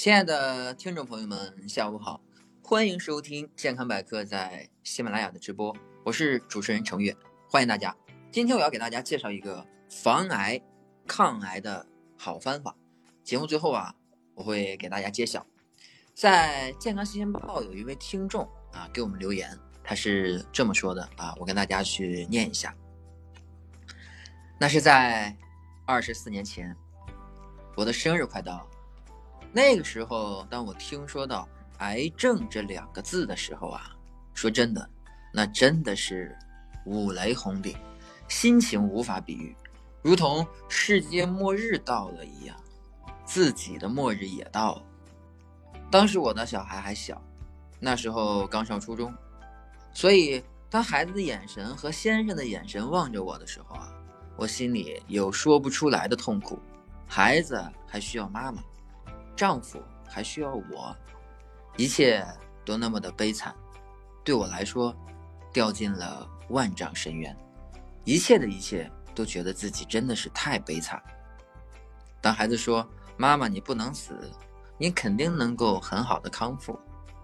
亲爱的听众朋友们，下午好，欢迎收听健康百科在喜马拉雅的直播，我是主持人程月，欢迎大家。今天我要给大家介绍一个防癌、抗癌的好方法。节目最后啊，我会给大家揭晓。在健康新鲜报有一位听众啊给我们留言，他是这么说的啊，我跟大家去念一下。那是在二十四年前，我的生日快到。那个时候，当我听说到“癌症”这两个字的时候啊，说真的，那真的是五雷轰顶，心情无法比喻，如同世界末日到了一样，自己的末日也到了。当时我的小孩还小，那时候刚上初中，所以当孩子的眼神和先生的眼神望着我的时候啊，我心里有说不出来的痛苦。孩子还需要妈妈。丈夫还需要我，一切都那么的悲惨，对我来说，掉进了万丈深渊。一切的一切都觉得自己真的是太悲惨。当孩子说：“妈妈，你不能死，你肯定能够很好的康复。”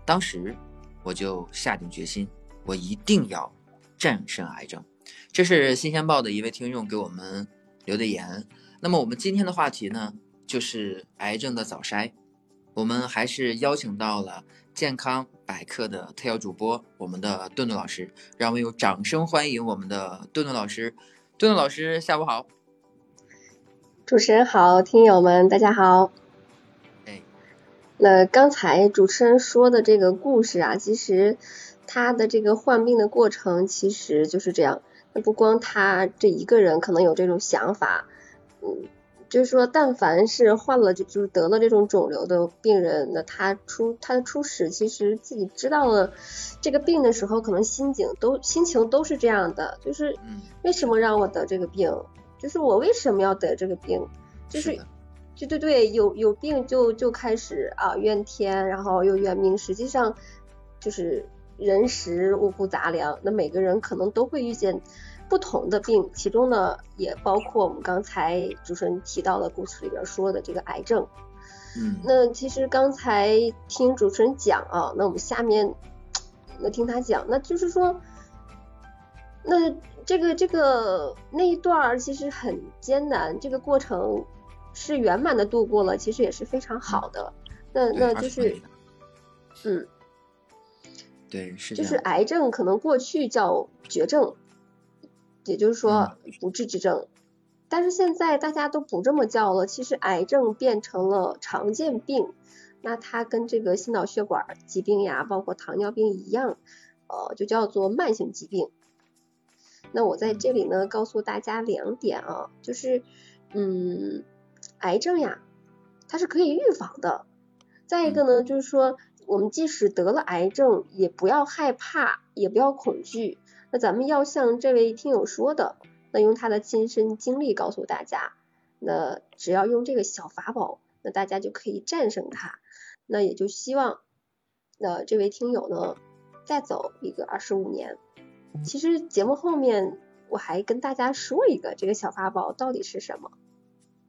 当时我就下定决心，我一定要战胜癌症。这是《新鲜报》的一位听众给我们留的言。那么我们今天的话题呢？就是癌症的早筛，我们还是邀请到了健康百科的特邀主播，我们的顿顿老师，让我们用掌声欢迎我们的顿顿老师。顿顿老师，下午好。主持人好，听友们大家好。哎，那刚才主持人说的这个故事啊，其实他的这个患病的过程其实就是这样。那不光他这一个人可能有这种想法，嗯。就是说，但凡是患了就就是得了这种肿瘤的病人，那他初他的初始，其实自己知道了这个病的时候，可能心境都心情都是这样的，就是为什么让我得这个病？就是我为什么要得这个病？就是，对对对，有有病就就开始啊怨天，然后又怨命。实际上就是人食五谷杂粮，那每个人可能都会遇见。不同的病，其中呢也包括我们刚才主持人提到的故事里边说的这个癌症。嗯，那其实刚才听主持人讲啊，那我们下面那听他讲，那就是说，那这个这个那一段其实很艰难，这个过程是圆满的度过了，其实也是非常好的。那那就是，嗯，对，是就是癌症可能过去叫绝症。也就是说不治之症，但是现在大家都不这么叫了。其实癌症变成了常见病，那它跟这个心脑血管疾病呀，包括糖尿病一样，呃，就叫做慢性疾病。那我在这里呢，告诉大家两点啊，就是，嗯，癌症呀，它是可以预防的。再一个呢，就是说，我们即使得了癌症，也不要害怕，也不要恐惧。那咱们要像这位听友说的，那用他的亲身经历告诉大家，那只要用这个小法宝，那大家就可以战胜它。那也就希望，那这位听友呢，再走一个二十五年。其实节目后面我还跟大家说一个这个小法宝到底是什么。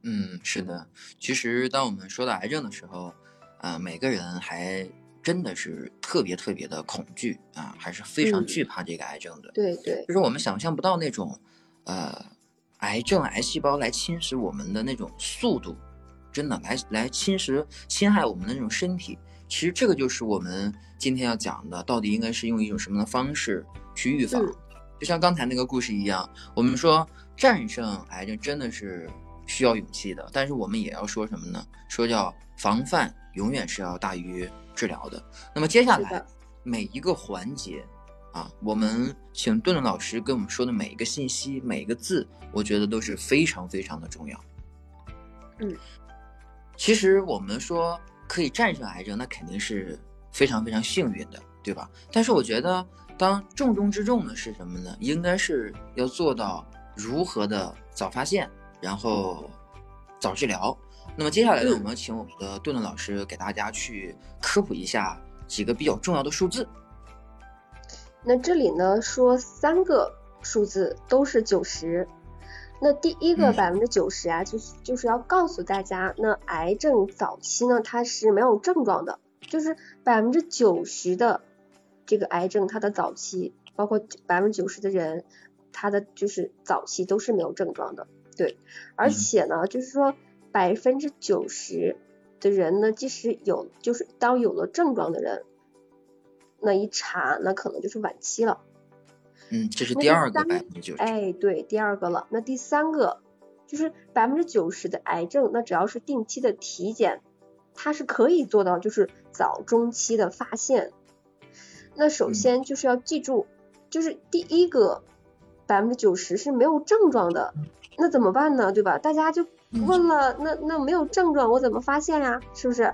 嗯，是的，其实当我们说到癌症的时候，啊，每个人还。真的是特别特别的恐惧啊，还是非常惧怕这个癌症的。对对，就是我们想象不到那种，呃，癌症癌细胞来侵蚀我们的那种速度，真的来来侵蚀侵害我们的那种身体。其实这个就是我们今天要讲的，到底应该是用一种什么的方式去预防？就像刚才那个故事一样，我们说战胜癌症真的是需要勇气的，但是我们也要说什么呢？说叫防范永远是要大于。治疗的，那么接下来每一个环节啊，我们请顿顿老师跟我们说的每一个信息、每一个字，我觉得都是非常非常的重要。嗯，其实我们说可以战胜癌症，那肯定是非常非常幸运的，对吧？但是我觉得，当重中之重的是什么呢？应该是要做到如何的早发现，然后早治疗。那么接下来呢，我们请我们的顿顿老师给大家去科普一下几个比较重要的数字。那这里呢说三个数字都是九十，那第一个嗯。百分之九十啊，就是就是要告诉大家，那癌症早期呢，它是没有症状的，就是百分之九十的这个癌症，它的早期，包括百分之九十的人，他的就是早期都是没有症状的，对，而嗯。且呢，就是说百分之九十的人呢，即使有，就是当有了症状的人，那一查，那可能就是晚期了。嗯，这是第第二个百分之九十。哎，对，第二个了。那第三个就是百分之九十的癌症，那只要是定期的体检，它是可以做到就是早中期的发现。那首嗯先就是要记住，就是第一个百分之九十是没有症状的，那怎么办呢？对吧？大家就嗯问了，那那没有症状，我怎么发现呀？是不是？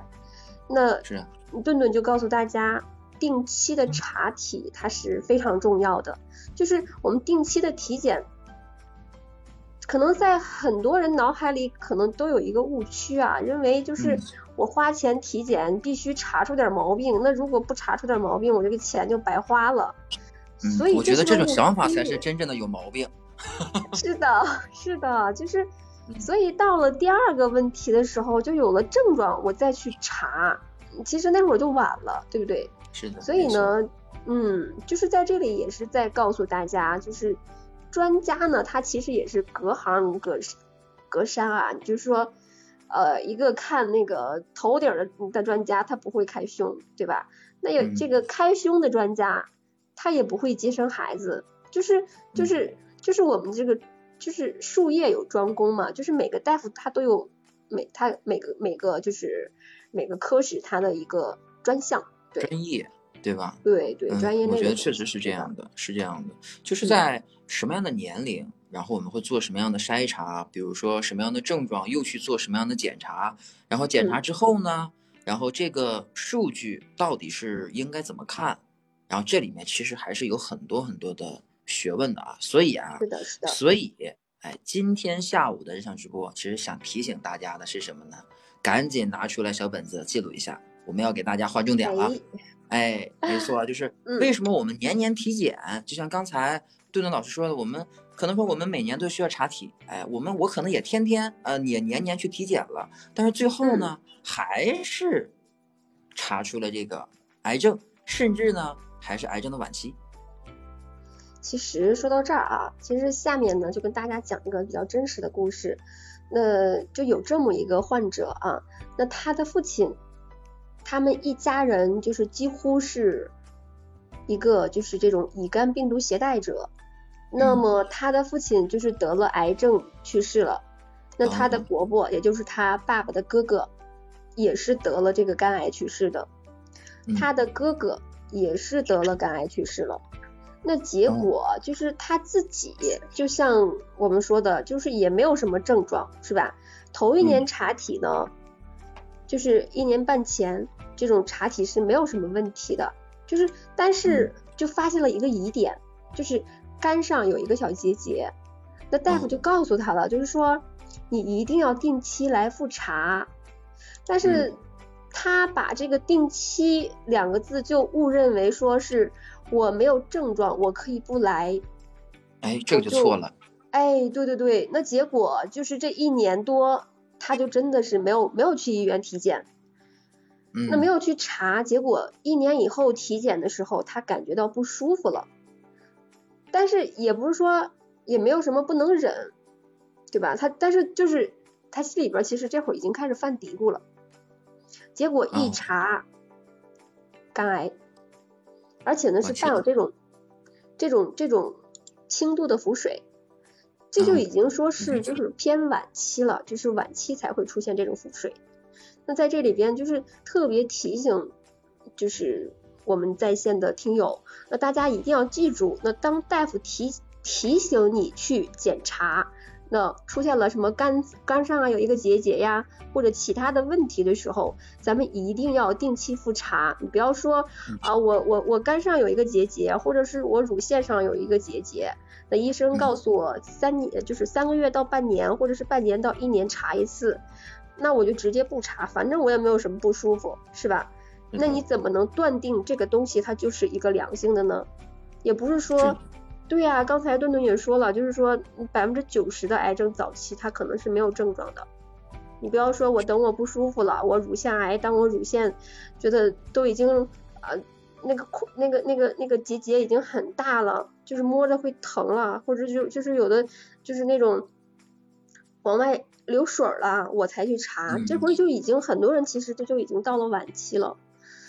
那是啊，顿顿就告诉大家，定期的查体它是非常重要的，就是我们定期的体检，可能在很多人脑海里可能都有一个误区啊，认为就是嗯我花钱体检必须查出点毛病，那如果不查出点毛病，我这个钱就白花了。嗯所以我觉得这种想法才是真正的有毛病。是的，是的，就是，嗯所以到了第二个问题的时候，就有了症状，我再去查，其实那会儿就晚了，对不对？是的，所以，呢，嗯，就是在这里也是在告诉大家，就是专家呢，他其实也是隔行如隔隔山啊，就是说，呃，一个看那个头顶儿的的专家，他不会开胸，对吧？那有嗯这个开胸的专家，他也不会接生孩子，就是就是就是我们这个就是术业有专攻嘛，就是每个大夫他都有每他每个每个就是每个科室他的一个专项，对专业，对吧？对对，嗯专业。我觉得确实是这样的，是这样的，就是嗯在什么样的年龄，然后我们会做什么样的筛查，比如说什么样的症状，又去做什么样的检查，然后检查嗯之后呢，然后这个数据到底是应该怎么看，然后这里面其实还是有很多很多的学问的啊，所以啊是，的，是的，所以哎，今天下午的这场直播，其实想提醒大家的是什么呢？赶紧拿出来小本子记录一下，我们要给大家划重点了。哎，哎，没错，就是 嗯为什么我们年年体检？就像刚才顿顿老师说的，我们可能说我们每年都需要查体，哎，我们我可能也天天呃也年年去体检了，但是最后呢，还是查出了这个癌症，甚至呢还是癌症的晚期。其实说到这儿啊，其实下面呢就跟大家讲一个比较真实的故事。那就有这么一个患者啊，那他的父亲，他们一家人就是几乎是一个就是这种乙肝病毒携带者。那么他的父亲就是得了癌症去世了，那他的哦伯伯，也就是他爸爸的哥哥，也是得了这个肝癌去世的。嗯他的哥哥也是得了肝癌去世了。那结哦果就是他自己，就像我们说的，就是也没有什么症状，是吧？头一年嗯查体呢，就是一年半前这种查体是没有什么问题的，就是但是嗯。就发现了一个疑点，就是肝上有一个小结节。那大夫哦就告诉他了，就是说你一定要定期来复查，但是嗯他把这个定期两个字就误认为说是我没有症状，我可以不来。哎，这个就就错了。哎，对对对，那结果就是这一年多，他就真的是没有没有去医院体检，嗯，那没有去查，结果一年以后体检的时候，他感觉到不舒服了，但是也不是说也没有什么不能忍，对吧？他但是就是他心里边其实这会儿已经开始犯嘀咕了，结果一哦查，肝癌，而且呢是伴有这种这种这种轻度的腹水。这就嗯已经说是嗯就是偏晚期了，就是晚期才会出现这种腹水。那在这里边就是特别提醒，就是我们在线的听友，那大家一定要记住，那当大夫提提醒你去检查，那出现了什么肝肝上啊有一个结节呀，或者其他的问题的时候，咱们一定要定期复查。你不要说啊，我我我肝上有一个结节，或者是我乳腺上有一个结节，那医生告诉我三年就是三个月到半年，或者是半年到一年查一次。那我就直接不查，反正我也没有什么不舒服，是吧？那你怎么能断定这个东西它就是一个良性的呢？也不是说对呀，刚才顿顿也说了，就是说百分之九十的癌症早期它可能是没有症状的。你不要说我等我不舒服了，我乳腺癌，当我乳腺觉得都已经呃那个那个那个那个结节已经很大了，就是摸着会疼了，或者就就是有的就是那种往外流水了，我才去查，这会就已经很多人其实这就已经到了晚期了。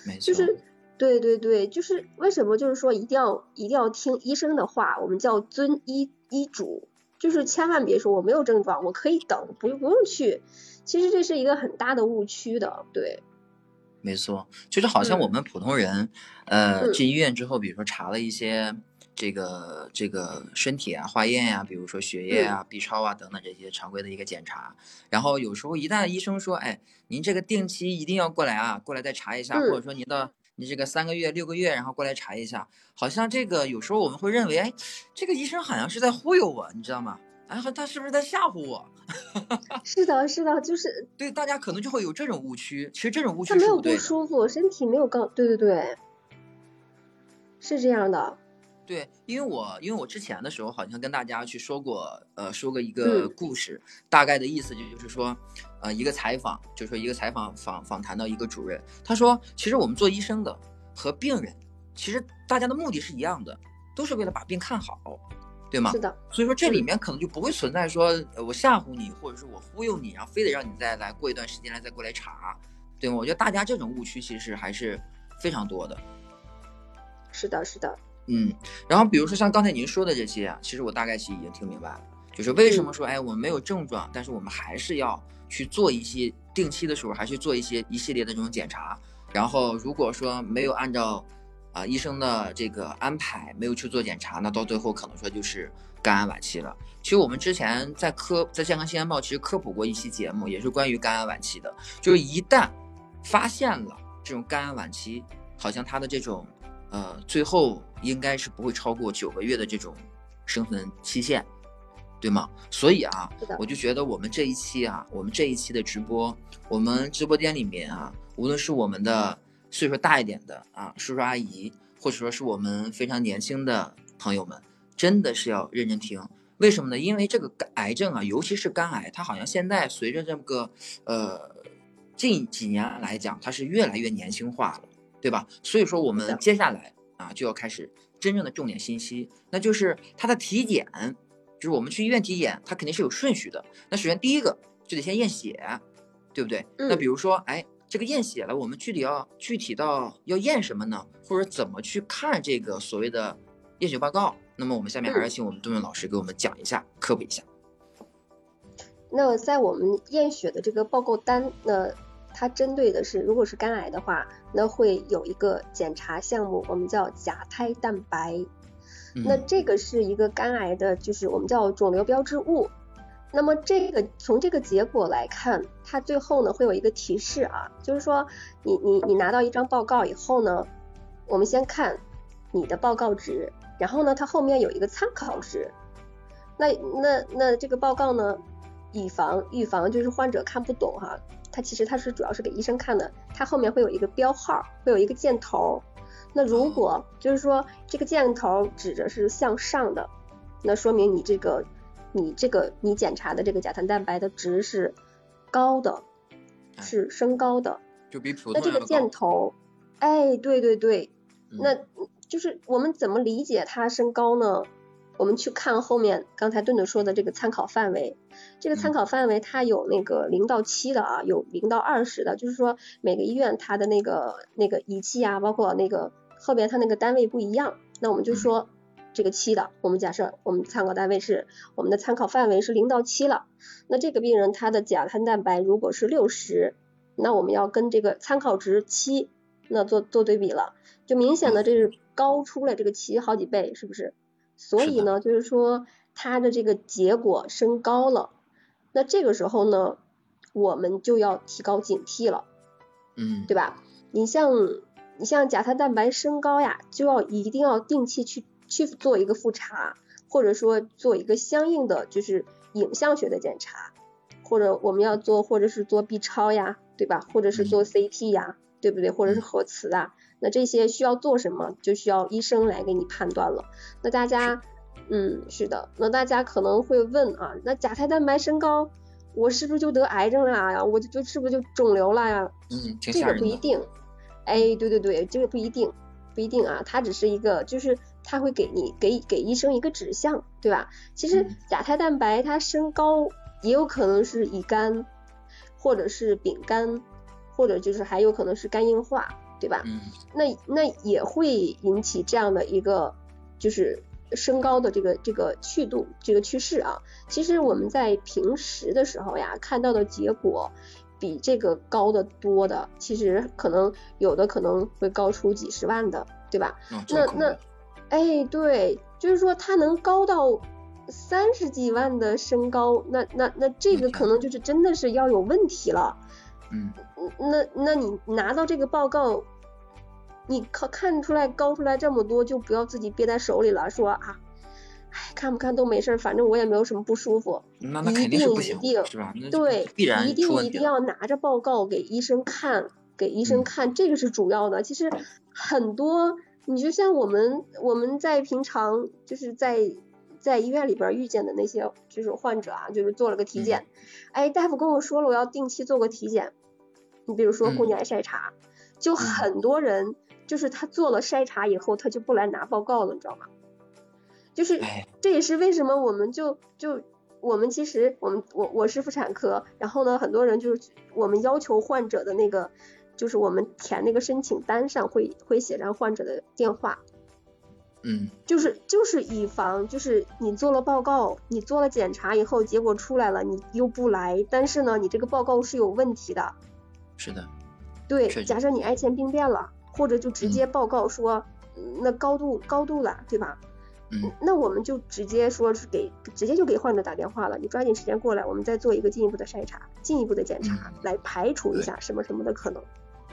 没错。就是对对对，就是为什么就是说一定要一定要听医生的话，我们叫遵医医嘱，就是千万别说我没有症状，我可以等，不不用去。其实这是一个很大的误区的，对。没错，就是好像我们普通人，呃，进医院之后，比如说查了一些这个这个身体啊、化验呀，比如说血液啊、B 超啊等等这些常规的一个检查，然后有时候一旦医生说，哎，您这个定期一定要过来啊，过来再查一下，或者说您的你这个三个月、六个月，然后过来查一下，好像这个有时候我们会认为，哎，这个医生好像是在忽悠我，你知道吗？哎，他是不是在吓唬我？是的，是的，就是对大家可能就会有这种误区。其实这种误区他没有不舒服，身体没有告，对对对，是这样的。对，因为我因为我之前的时候好像跟大家去说过，呃，说过一个故事，大概的意思就就是说，呃，一个采访，就是说一个采访访访谈到一个主任，他说，其实我们做医生的和病人，其实大家的目的是一样的，都是为了把病看好。对吗？是的，所以说这里面可能就不会存在说我吓唬你，或者是我忽悠你，然后非得让你再来过一段时间来再过来查，对吗？我觉得大家这种误区其实还是非常多的。是的，是的，嗯。然后比如说像刚才您说的这些啊，其实我大概其实已经听明白了，就是为什么说哎我们没有症状，但是我们还是要去做一些定期的时候还去做一些一系列的这种检查，然后如果说没有按照。啊，医生的这个安排没有去做检查，那到最后可能说就是肝癌晚期了。其实我们之前在科在健康新闻报其实科普过一期节目，也是关于肝癌晚期的。就是一旦发现了这种肝癌晚期，好像它的这种呃最后应该是不会超过九个月的这种生存期限，对吗？所以啊，我就觉得我们这一期啊，我们这一期的直播，我们直播间里面啊，无论是我们的。岁数大一点的啊，叔叔阿姨，或者说是我们非常年轻的朋友们，真的是要认真听。为什么呢？因为这个癌症啊，尤其是肝癌，它好像现在随着这个呃近几年来讲，它是越来越年轻化了，对吧？所以说我们接下来啊就要开始真正的重点信息，那就是它的体检，就是我们去医院体检，它肯定是有顺序的。那首先第一个就得先验血，对不对？那比如说，哎。这个验血了，我们具体要具体到要验什么呢？或者怎么去看这个所谓的验血报告？那么我们下面还是请我们杜润老师给我们讲一下，科普一下。那在我们验血的这个报告单，那它针对的是，如果是肝癌的话，那会有一个检查项目，我们叫甲胎蛋白。那这个是一个肝癌的，就是我们叫肿瘤标志物。那么这个从这个结果来看，它最后呢会有一个提示啊，就是说你你你拿到一张报告以后呢，我们先看你的报告值，然后呢它后面有一个参考值。那那那这个报告呢，以防预防就是患者看不懂哈，它其实它是主要是给医生看的，它后面会有一个标号，会有一个箭头。那如果就是说这个箭头指着是向上的，那说明你这个。你这个你检查的这个甲糖蛋白的值是高的，是升高的，就比普通那这个箭头，哎，对对对，那就是我们怎么理解它升高呢？我们去看后面刚才顿顿说的这个参考范围，这个参考范围它有那个零到七的啊，有零到二十的，就是说每个医院它的那个那个仪器啊，包括那个后边它那个单位不一样，那我们就说。这个七的，我们假设我们参考单位是我们的参考范围是零到七了，那这个病人他的甲胎蛋白如果是六十，那我们要跟这个参考值七那做做对比了，就明显的这是高出了这个七好几倍，是不是？所以呢，就是说它的这个结果升高了，那这个时候呢，我们就要提高警惕了，嗯，对吧？你像你像甲胎蛋白升高呀，就要一定要定期去。去做一个复查，或者说做一个相应的就是影像学的检查，或者我们要做，或者是做 B 超呀，对吧？或者是做 CT 呀，对不对？或者是核磁啊，那这些需要做什么，就需要医生来给你判断了。那大家嗯，是的。那大家可能会问啊，那甲胎蛋白升高，我是不是就得癌症了呀？我就就是不是就肿瘤了呀？嗯，这个不一定。哎，对对对，这个不一定，不一定啊。它只是一个，就是它会给你给给医生一个指向，对吧？其实甲胎蛋白它升高也有可能是乙肝，或者是丙肝，或者就是还有可能是肝硬化，对吧？嗯。那那也会引起这样的一个就是。升高的这个这个去度这个趋势啊，其实我们在平时的时候呀，看到的结果比这个高的多的，其实可能有的可能会高出几十万的，对吧？那那，哎，对，就是说它能高到三十几万的身高，那那那这个可能就是真的是要有问题了。嗯，那那你拿到这个报告。你看看出来高出来这么多，就不要自己憋在手里了。说啊，哎，看不看都没事，反正我也没有什么不舒服。那那肯定是不行，是吧？对，一定一定要拿着报告给医生看，给医生看，这个是主要的。其实很多，你就像我们我们在平常就是在在医院里边遇见的那些就是患者啊，就是做了个体检，哎，大夫跟我说了，我要定期做个体检。你比如说宫颈癌筛查，就很多人。就是他做了筛查以后，他就不来拿报告了，你知道吗？就是这也是为什么我们就就我们其实我们我我是妇产科，然后呢，很多人就是我们要求患者的那个，就是我们填那个申请单上会会写上患者的电话，嗯，就是就是以防就是你做了报告，你做了检查以后结果出来了，你又不来，但是呢，你这个报告是有问题的，是的，对，假设你癌前病变了。或者就直接报告说，那高度高度了，对吧？嗯，那我们就直接说是给，直接就给患者打电话了，你抓紧时间过来，我们再做一个进一步的筛查，进一步的检查，来排除一下什么什么的可能。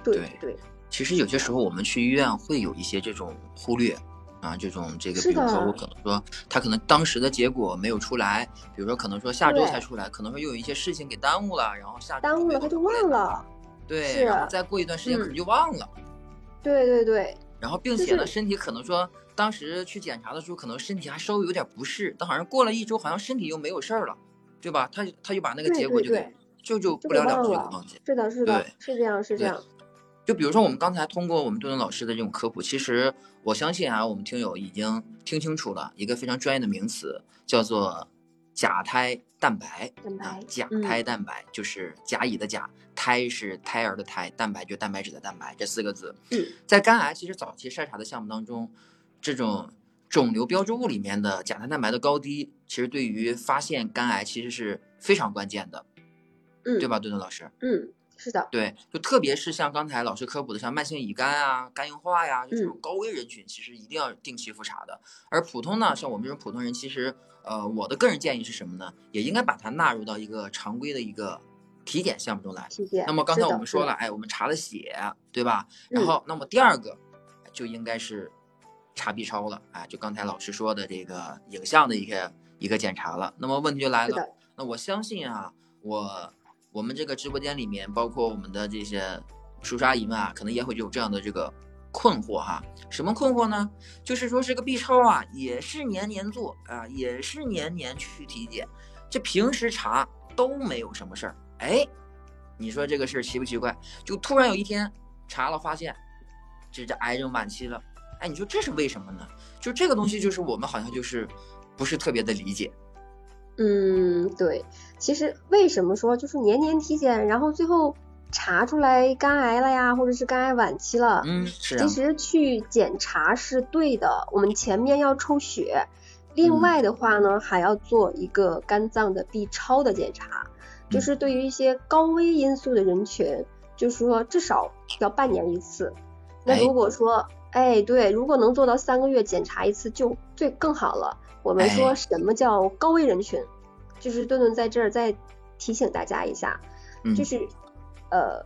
对对。其实有些时候我们去医院会有一些这种忽略啊，这种这个，比如说我可能说他可能当时的结果没有出来，比如说可能说下周才出来，可能说又有一些事情给耽误了，然后下耽误了他就忘了。对，然后再过一段时间可能就忘了。对对对，然后并且呢，身体可能说当时去检查的时候，可能身体还稍微有点不适，但好像过了一周，好像身体又没有事儿了，对吧？他他就把那个结果就给就就不了了之就忘记。是的，是的，是这样，是这样。就比如说我们刚才通过我们杜顿老师的这种科普，其实我相信啊，我们听友已经听清楚了一个非常专业的名词，叫做甲胎蛋白。蛋白，甲胎蛋白就是甲乙的甲。胎是胎儿的胎，蛋白就蛋白质的蛋白，这四个字。嗯，在肝癌其实早期筛查的项目当中，这种肿瘤标志物里面的甲胎蛋白的高低，其实对于发现肝癌其实是非常关键的。嗯，对吧，顿顿老师？嗯，是的。对，就特别是像刚才老师科普的，像慢性乙肝啊、肝硬化呀，就这种高危人群，其实一定要定期复查的。而普通呢，像我们这种普通人，其实呃，我的个人建议是什么呢？也应该把它纳入到一个常规的一个。体检项目中来，那么刚才我们说了，哎，我们查了血，对吧？然后，那么第二个就应该是查 B 超了，哎，就刚才老师说的这个影像的一个一个检查了。那么问题就来了，那我相信啊，我我们这个直播间里面，包括我们的这些叔叔阿姨们啊，可能也会有这样的这个困惑哈。什么困惑呢？就是说这个 B 超啊，也是年年做啊，也是年年去体检，这平时查都没有什么事儿。哎，你说这个事儿奇不奇怪？就突然有一天查了，发现这这癌症晚期了。哎，你说这是为什么呢？就这个东西，就是我们好像就是不是特别的理解。嗯，对。其实为什么说就是年年体检，然后最后查出来肝癌了呀，或者是肝癌晚期了？嗯，是。其实去检查是对的，我们前面要抽血，另外的话呢，还要做一个肝脏的 B 超的检查。就是对于一些高危因素的人群，就是说至少要半年一次。那如果说，哎，对，如果能做到三个月检查一次就最更好了。我们说什么叫高危人群？就是顿顿在这儿再提醒大家一下，就是呃，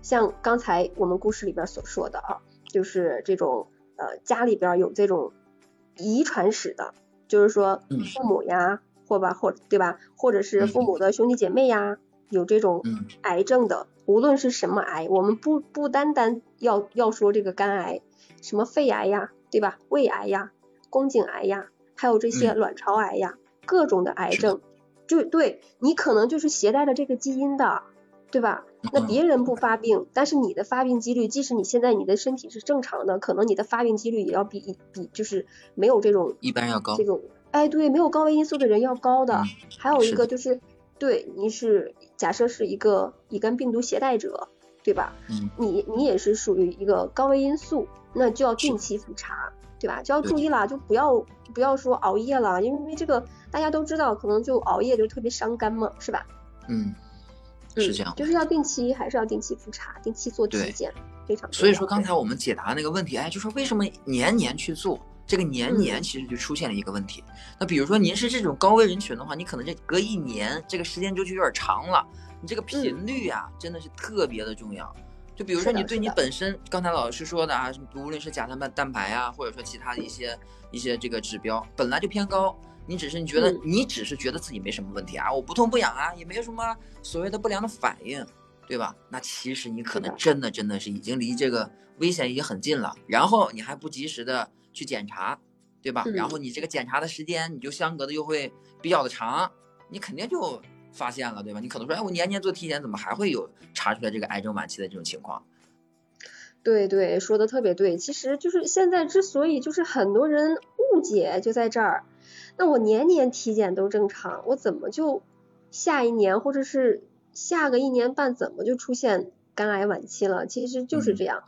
像刚才我们故事里边所说的啊，就是这种呃家里边有这种遗传史的，就是说父母呀。或吧，或对吧？或者是父母的兄弟姐妹呀，有这种癌症的，无论是什么癌，我们不不单单要要说这个肝癌，什么肺癌呀，对吧？胃癌呀，宫颈癌呀，还有这些卵巢癌呀，各种的癌症，就对你可能就是携带了这个基因的，对吧？那别人不发病，但是你的发病几率，即使你现在你的身体是正常的，可能你的发病几率也要比比就是没有这种一般要高这种，哎，对，没有高危因素的人要高的。嗯还有一个就是，对，你是假设是一个乙肝病毒携带者，对吧？嗯，你你也是属于一个高危因素，那就要定期复查，对吧？就要注意了，就不要不要说熬夜了，因为这个大家都知道，可能就熬夜就特别伤肝嘛，是吧？嗯，嗯，是这样。就是要定期，还是要定期复查，定期做体检，非常。所以说刚才我们解答那个问题，哎，就说为什么年年去做？这个年年嗯其实就出现了一个问题。那比如说您是这种高危人群的话，你可能这隔一年这个时间周期有点长了，你这个频率啊，真的是特别的重要。就比如说你对你本身刚才老师说的啊，无论是甲蛋白蛋白啊，或者说其他的一些一些这个指标本来就偏高，你只是你觉得、嗯你只是觉得自己没什么问题啊，我不痛不痒啊，也没有什么所谓的不良的反应，对吧？那其实你可能真的真的是已经离这个危险已经很近了，然后你还不及时的去检查，对吧？嗯然后你这个检查的时间你就相隔的又会比较的长，你肯定就发现了，对吧？你可能说，哎，我年年做体检，怎么还会有查出来这个癌症晚期的这种情况？对对，说的特别对。其实就是现在之所以就是很多人误解就在这儿，那我年年体检都正常，我怎么就下一年或者是下个一年半怎么就出现肝癌晚期了？其实就是嗯这样，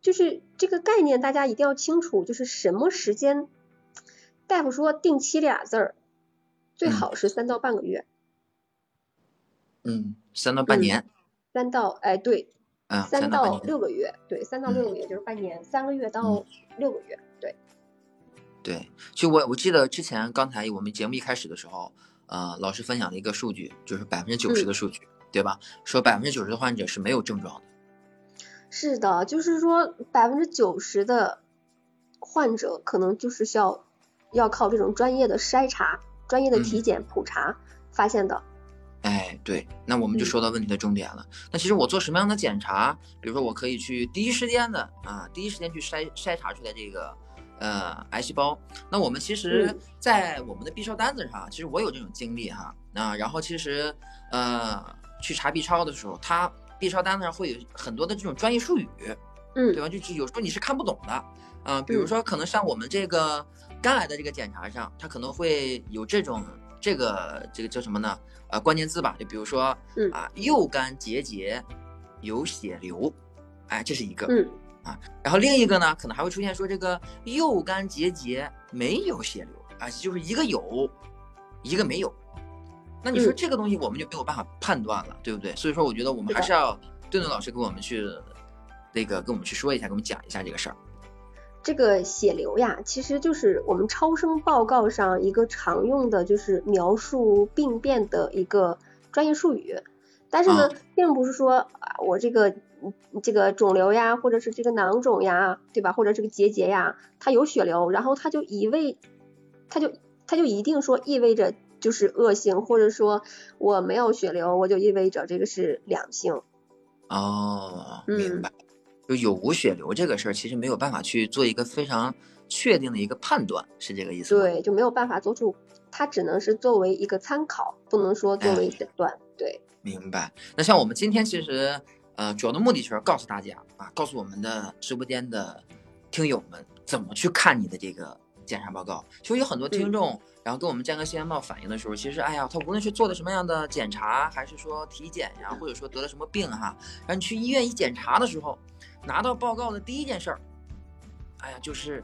就是这个概念大家一定要清楚，就是什么时间，大夫说定期俩字儿，最嗯好是三到半个月，嗯，三到半嗯年，三到哎对，啊，三到六个月，对，三到嗯六个月就是半年，三个月到六个月，对。对，就我我记得之前刚才我们节目一开始的时候，呃，老师分享了一个数据，就是百分之九十嗯的数据，对吧？说百分之九十的患者是没有症状的。是的，就是说百分之九十的患者可能就是需要要靠这种专业的筛查、专业的体嗯检普查发现的。哎，对，那我们就嗯说到问题的重点了。那其实我做什么样的检查？比如说，我可以去第一时间的啊，第一时间去筛筛查出来这个呃癌细胞。那我们其实嗯，在我们的 B 超单子上，其实我有这种经历哈。啊，然后其实呃去查 B 超的时候，它 B 超单子上会有很多的这种专业术语，嗯对吧？就是有时候你是看不懂的，啊、比如嗯说可能像我们这个肝癌的这个检查上，它可能会有这种这个这个叫什么呢？呃，关键字吧，就比如说嗯啊，右肝结节有血流，哎，这是一个。嗯啊然后另一个呢，可能还会出现说这个右肝结节没有血流啊，就是一个有，一个没有。那你说嗯这个东西我们就没有办法判断了，对不对？所以说，我觉得我们还是要顿顿老师给我们去那个跟我们去说一下，给我们讲一下这个事儿。这个血流呀，其实就是我们超声报告上一个常用的，就是描述病变的一个专业术语。但是呢，啊并不是说啊，我这个嗯这个肿瘤呀，或者是这个囊肿呀，对吧？或者这个结节呀，它有血流，然后它就一味，它就它就一定说意味着就是恶性，或者说我没有血流，我就意味着这个是良性。哦，嗯明白。就有无血流这个事儿，其实没有办法去做一个非常确定的一个判断，是这个意思吗？对，就没有办法做出，它只能是作为一个参考，不能说作为诊断。对，明白。那像我们今天其实，呃，主要的目的就是告诉大家啊，告诉我们的直播间的听友们怎么去看你的这个检查报告。其实有很多听众，然后跟我们健康新闻报反映的时候，其实哎呀，他无论是做的什么样的检查，还是说体检呀，或者说得了什么病哈，然后你去医院一检查的时候，拿到报告的第一件事儿，哎呀，就是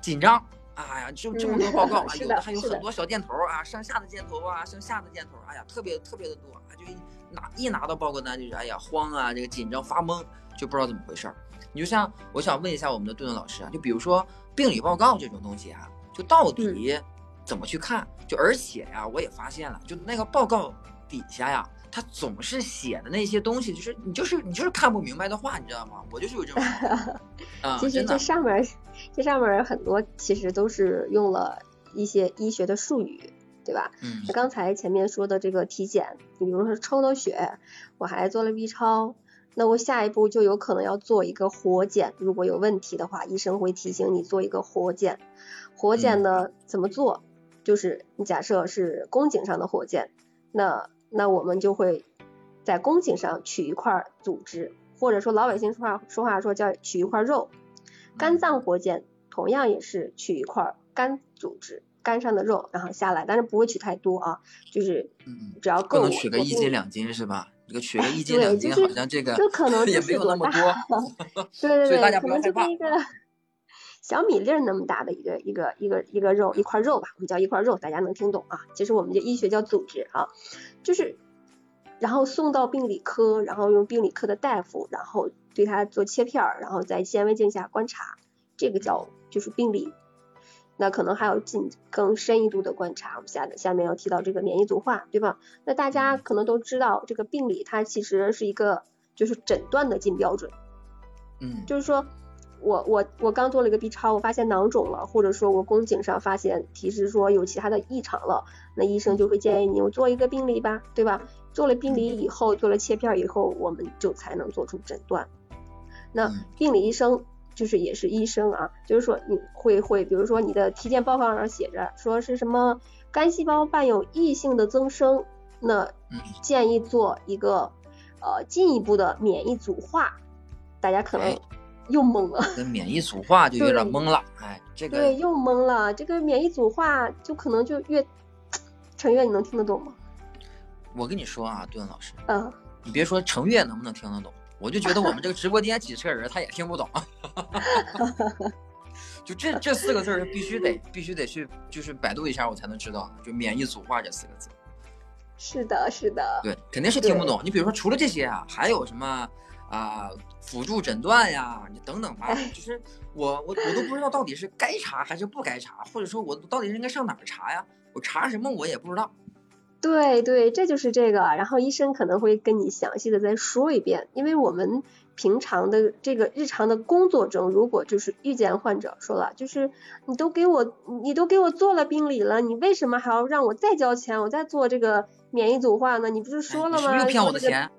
紧张。哎呀，就这么多报告啊，有的还有很多小箭头啊，上下的箭头啊，上下的箭头，哎呀，特别特别的多啊，就一拿一拿到报告单就是哎呀慌啊，这个紧张发懵，就不知道怎么回事儿。你就像我想问一下我们的顿顿老师啊，就比如说病理报告这种东西啊，就到底怎么去看？就而且呀、我也发现了，就那个报告底下呀，他总是写的那些东西，就是你就是你就是看不明白的话，你知道吗？我就是有这种啊，其实这上面这上面很多其实都是用了一些医学的术语，对吧？嗯刚才前面说的这个体检，你比如说抽了血，我还做了 B 超，那我下一步就有可能要做一个活检，如果有问题的话，医生会提醒你做一个活检。活检呢怎么做？就是你假设是宫颈上的活检，那那我们就会在宫颈上取一块组织，或者说老百姓说话说话说叫取一块肉。肝脏活检同样也是取一块肝组织，肝上的肉，然后下来，但是不会取太多啊，就是只要够。不能取个一斤两斤是吧？这个取个一斤两斤，好像这个就可能 也没有那么多。对对对，可能就跟一个小米粒儿那么大的一个一个一个一个肉一块肉吧，我们叫一块肉，大家能听懂啊？其实我们就医学叫组织啊，就是然后送到病理科，然后用病理科的大夫，然后对它做切片儿，然后在显微镜下观察，这个叫就是病理。那可能还要进更深一度的观察，我们下下面要提到这个免疫组化，对吧？那大家可能都知道，这个病理它其实是一个就是诊断的金标准，嗯，就是说我我我刚做了一个 B 超，我发现囊肿了，或者说我宫颈上发现提示说有其他的异常了，那医生就会建议你我做一个病理吧，对吧？做了病理以后，做了切片以后，我们就才能做出诊断。那病理医生。就是也是医生啊，就是说你会会，比如说你的体检报告上写着说是什么肝细胞伴有异性的增生，那建议做一个呃进一步的免疫组化，大家可能又懵了。这免疫组化就有点懵了，哎，这个对又懵了，这个免疫组化就可能就越程越你能听得懂吗？我跟你说啊，段老师，嗯，你别说程越能不能听得懂。我就觉得我们这个直播间几十个人，他也听不懂。就这这四个字儿，必须得必须得去，就是百度一下，我才能知道。就免疫组化这四个字。是的，是的。对，肯定是听不懂。你比如说，除了这些啊，还有什么啊辅助诊断呀，你等等吧。就是我我我都不知道到底是该查还是不该查，或者说我到底是应该上哪儿查呀？我查什么我也不知道。对对，这就是这个。然后医生可能会跟你详细的再说一遍，因为我们平常的这个日常的工作中，如果就是遇见患者说了，就是你都给我你都给我做了病理了，你为什么还要让我再交钱，我再做这个免疫组化呢？你不是说了吗？又骗我的钱。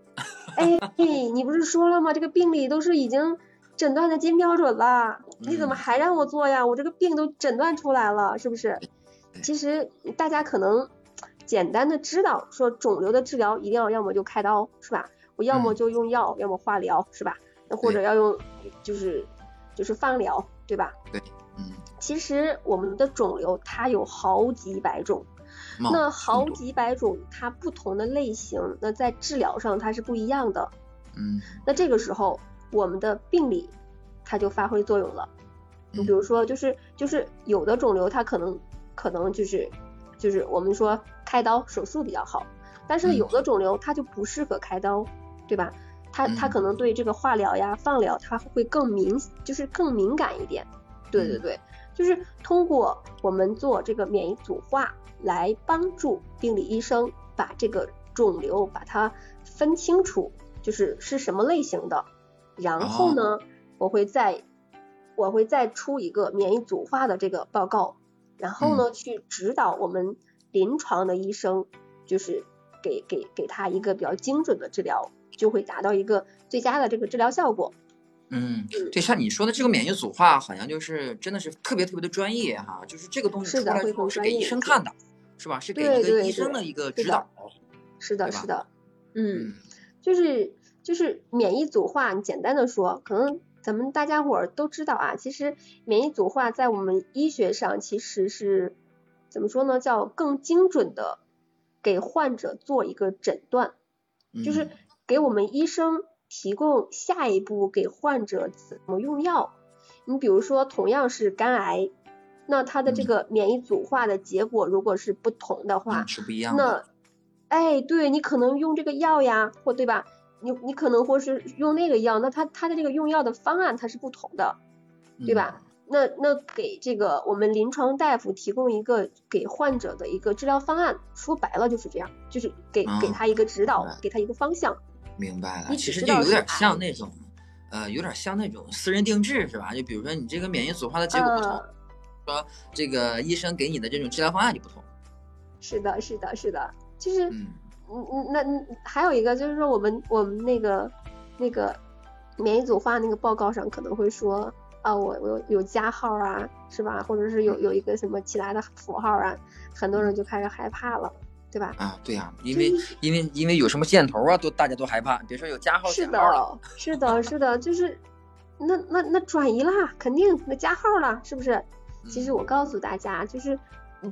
哎，你不是说了吗？这个病理都是已经诊断的金标准了，你怎么还让我做呀？我这个病都诊断出来了，是不是？其实大家可能。简单的知道说肿瘤的治疗一定要要么就开刀是吧？我要么就用药，要么化疗是吧？那或者要用就是就是放疗对吧？对，嗯。其实我们的肿瘤它有好几百种，那好几百种它不同的类型，那在治疗上它是不一样的。嗯。那这个时候我们的病理它就发挥作用了。你比如说就是就是有的肿瘤它可能可能就是就是我们说。开刀手术比较好，但是有的肿瘤它就不适合开刀，对吧？它它可能对这个化疗呀、放疗它会更敏，就是更敏感一点。对对对，就是通过我们做这个免疫组化来帮助病理医生把这个肿瘤把它分清楚，就是是什么类型的。然后呢，我会再我会再出一个免疫组化的这个报告，然后呢去指导我们。临床的医生就是给给给他一个比较精准的治疗，就会达到一个最佳的这个治疗效果。嗯，对，像你说的这个免疫组化，好像就是真的是特别特别的专业哈，就是这个东西出来之后是给医生看的，是吧？是给一个医生的一个指导。是的，是的，嗯，就是就是免疫组化，你简单的说，可能咱们大家伙儿都知道啊，其实免疫组化在我们医学上其实是。怎么说呢？叫更精准的给患者做一个诊断，就是给我们医生提供下一步给患者怎么用药。你比如说，同样是肝癌，那它的这个免疫组化的结果如果是不同的话，是不一样的。那，哎，对你可能用这个药呀，或对吧？你你可能或是用那个药，那他他的这个用药的方案它是不同的，对吧？那那给这个我们临床大夫提供一个给患者的一个治疗方案，说白了就是这样，就是给给他一个指导，给他一个方向。明白了，其实就有点像那种，呃，有点像那种私人定制是吧？就比如说你这个免疫组化的结果不同，说这个医生给你的这种治疗方案就不同。是的，是的，是的，就是嗯嗯，那还有一个就是说我们我们那个那个免疫组化那个报告上可能会说。啊，我我有加号啊，是吧？或者是有有一个什么其他的符号啊，很多人就开始害怕了，对吧？啊，对呀，因为因为因为有什么箭头啊，都大家都害怕，别说有加号是的，是的，是的，就是那那那转移啦，肯定那加号了，是不是？其实我告诉大家，就是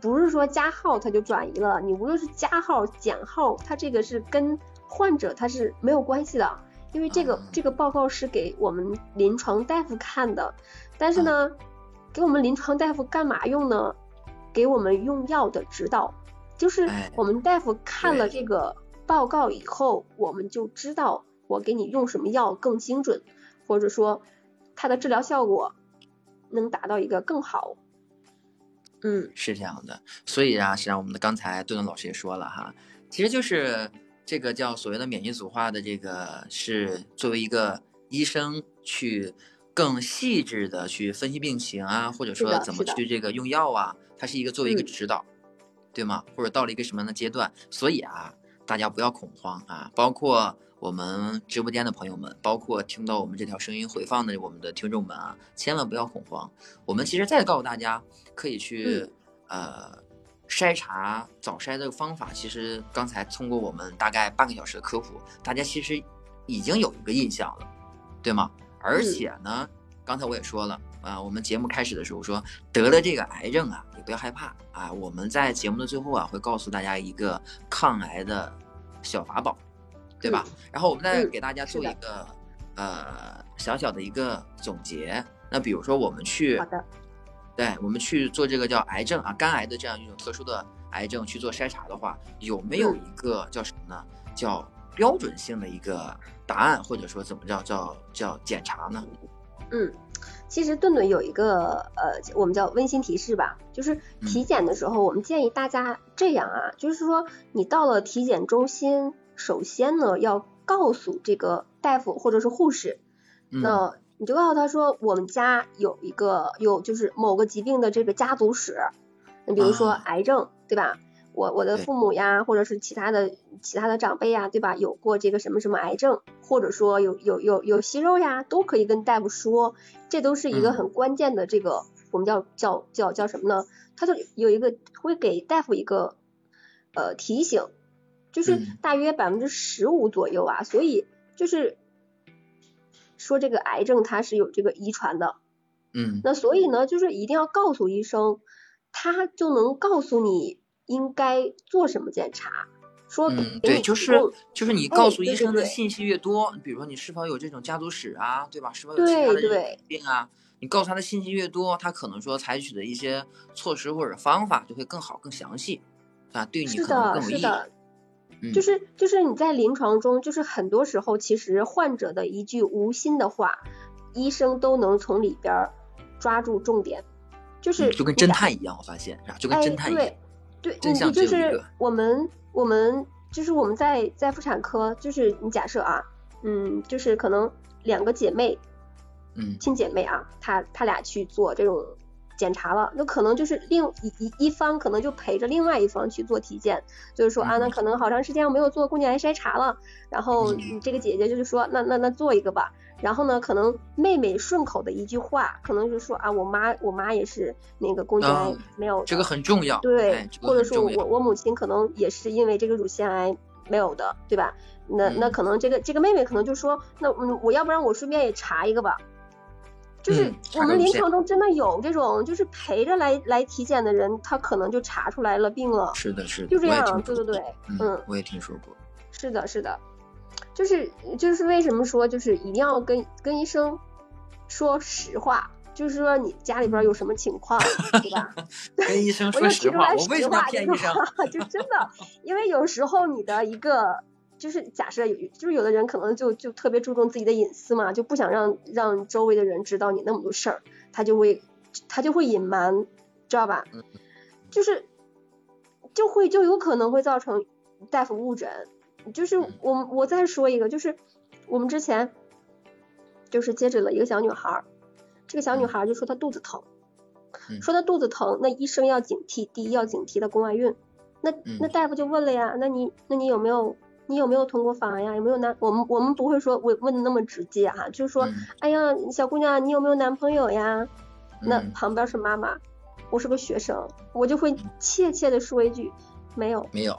不是说加号它就转移了，你无论是加号减号，它这个是跟患者他是没有关系的。因为这个这个报告是给我们临床大夫看的，但是呢，给我们临床大夫干嘛用呢？给我们用药的指导，就是我们大夫看了这个报告以后，我们就知道我给你用什么药更精准，或者说它的治疗效果能达到一个更好。嗯，是这样的，所以啊，实际上我们的刚才顿顿老师也说了哈，其实就是。这个叫所谓的免疫组化的这个是作为一个医生去更细致的去分析病情啊，或者说怎么去这个用药啊，它是一个作为一个指导，对吗？或者到了一个什么样的阶段？所以啊，大家不要恐慌啊！包括我们直播间的朋友们，包括听到我们这条声音回放的我们的听众们啊，千万不要恐慌。我们其实再告诉大家，可以去呃。筛查早筛的方法，其实刚才通过我们大概半个小时的科普，大家其实已经有一个印象了，对吗？而且呢，刚才我也说了啊，我们节目开始的时候说得了这个癌症啊，也不要害怕啊。我们在节目的最后啊，会告诉大家一个抗癌的小法宝，对吧？然后我们再给大家做一个呃小小的一个总结。那比如说我们去。好的。对我们去做这个叫癌症啊，肝癌的这样一种特殊的癌症去做筛查的话，有没有一个叫什么呢？叫标准性的一个答案，或者说怎么叫叫叫检查呢？嗯，其实顿顿有一个呃，我们叫温馨提示吧，就是体检的时候，我们建议大家这样啊，就是说你到了体检中心，首先呢要告诉这个大夫或者是护士，那。你就告诉他说，我们家有一个有就是某个疾病的这个家族史，你比如说癌症，对吧？我我的父母呀，或者是其他的其他的长辈呀，对吧？有过这个什么什么癌症，或者说有有有有息肉呀，都可以跟大夫说，这都是一个很关键的这个我们叫叫叫叫什么呢？他就有一个会给大夫一个呃提醒，就是大约百分之十五左右啊，所以就是。说这个癌症它是有这个遗传的，嗯，那所以呢，就是一定要告诉医生，他就能告诉你应该做什么检查。说嗯，对，就是就是你告诉医生的信息越多，比如说你是否有这种家族史啊，对吧？是否有其他的病啊？你告诉他的信息越多，他可能说采取的一些措施或者方法就会更好、更详细，啊，对你可能更有益。就是就是你在临床中，就是很多时候，其实患者的一句无心的话，医生都能从里边抓住重点，就是就跟侦探一样，我发现是吧？就跟侦探一样，对，对，你就是我们我们就是我们在在妇产科，就是你假设啊，嗯，就是可能两个姐妹，嗯，亲姐妹啊，她她俩去做这种。检查了，那可能就是另一一一方可能就陪着另外一方去做体检，就是说啊，那可能好长时间我没有做宫颈癌筛查了，然后这个姐姐就是说，那那那做一个吧，然后呢，可能妹妹顺口的一句话，可能就说啊，我妈我妈也是那个宫颈癌没有，这个很重要，对，或者说我我母亲可能也是因为这个乳腺癌没有的，对吧？那那可能这个这个妹妹可能就说，那嗯，我要不然我顺便也查一个吧。就是我们临床中真的有这种，就是陪着来来体检的人，他可能就查出来了病了。是的，是的，就这样，对对对，嗯，我也听说过。是的，是的，就是就是为什么说就是一定要跟跟医生说实话，就是说你家里边有什么情况，对吧？跟医生说实话，我为什么骗医生？就真的，因为有时候你的一个。就是假设有，就是有的人可能就就特别注重自己的隐私嘛，就不想让让周围的人知道你那么多事儿，他就会他就会隐瞒，知道吧？就是就会就有可能会造成大夫误诊。就是我我再说一个，就是我们之前就是接诊了一个小女孩，这个小女孩就说她肚子疼，说她肚子疼，那医生要警惕，第一要警惕她宫外孕。那那大夫就问了呀，那你那你有没有你有没有同过房呀？有没有男？我们我们不会说问问的那么直接哈，就是说，哎呀，小姑娘，你有没有男朋友呀？那旁边是妈妈，我是个学生，我就会怯怯的说一句，没有，没有。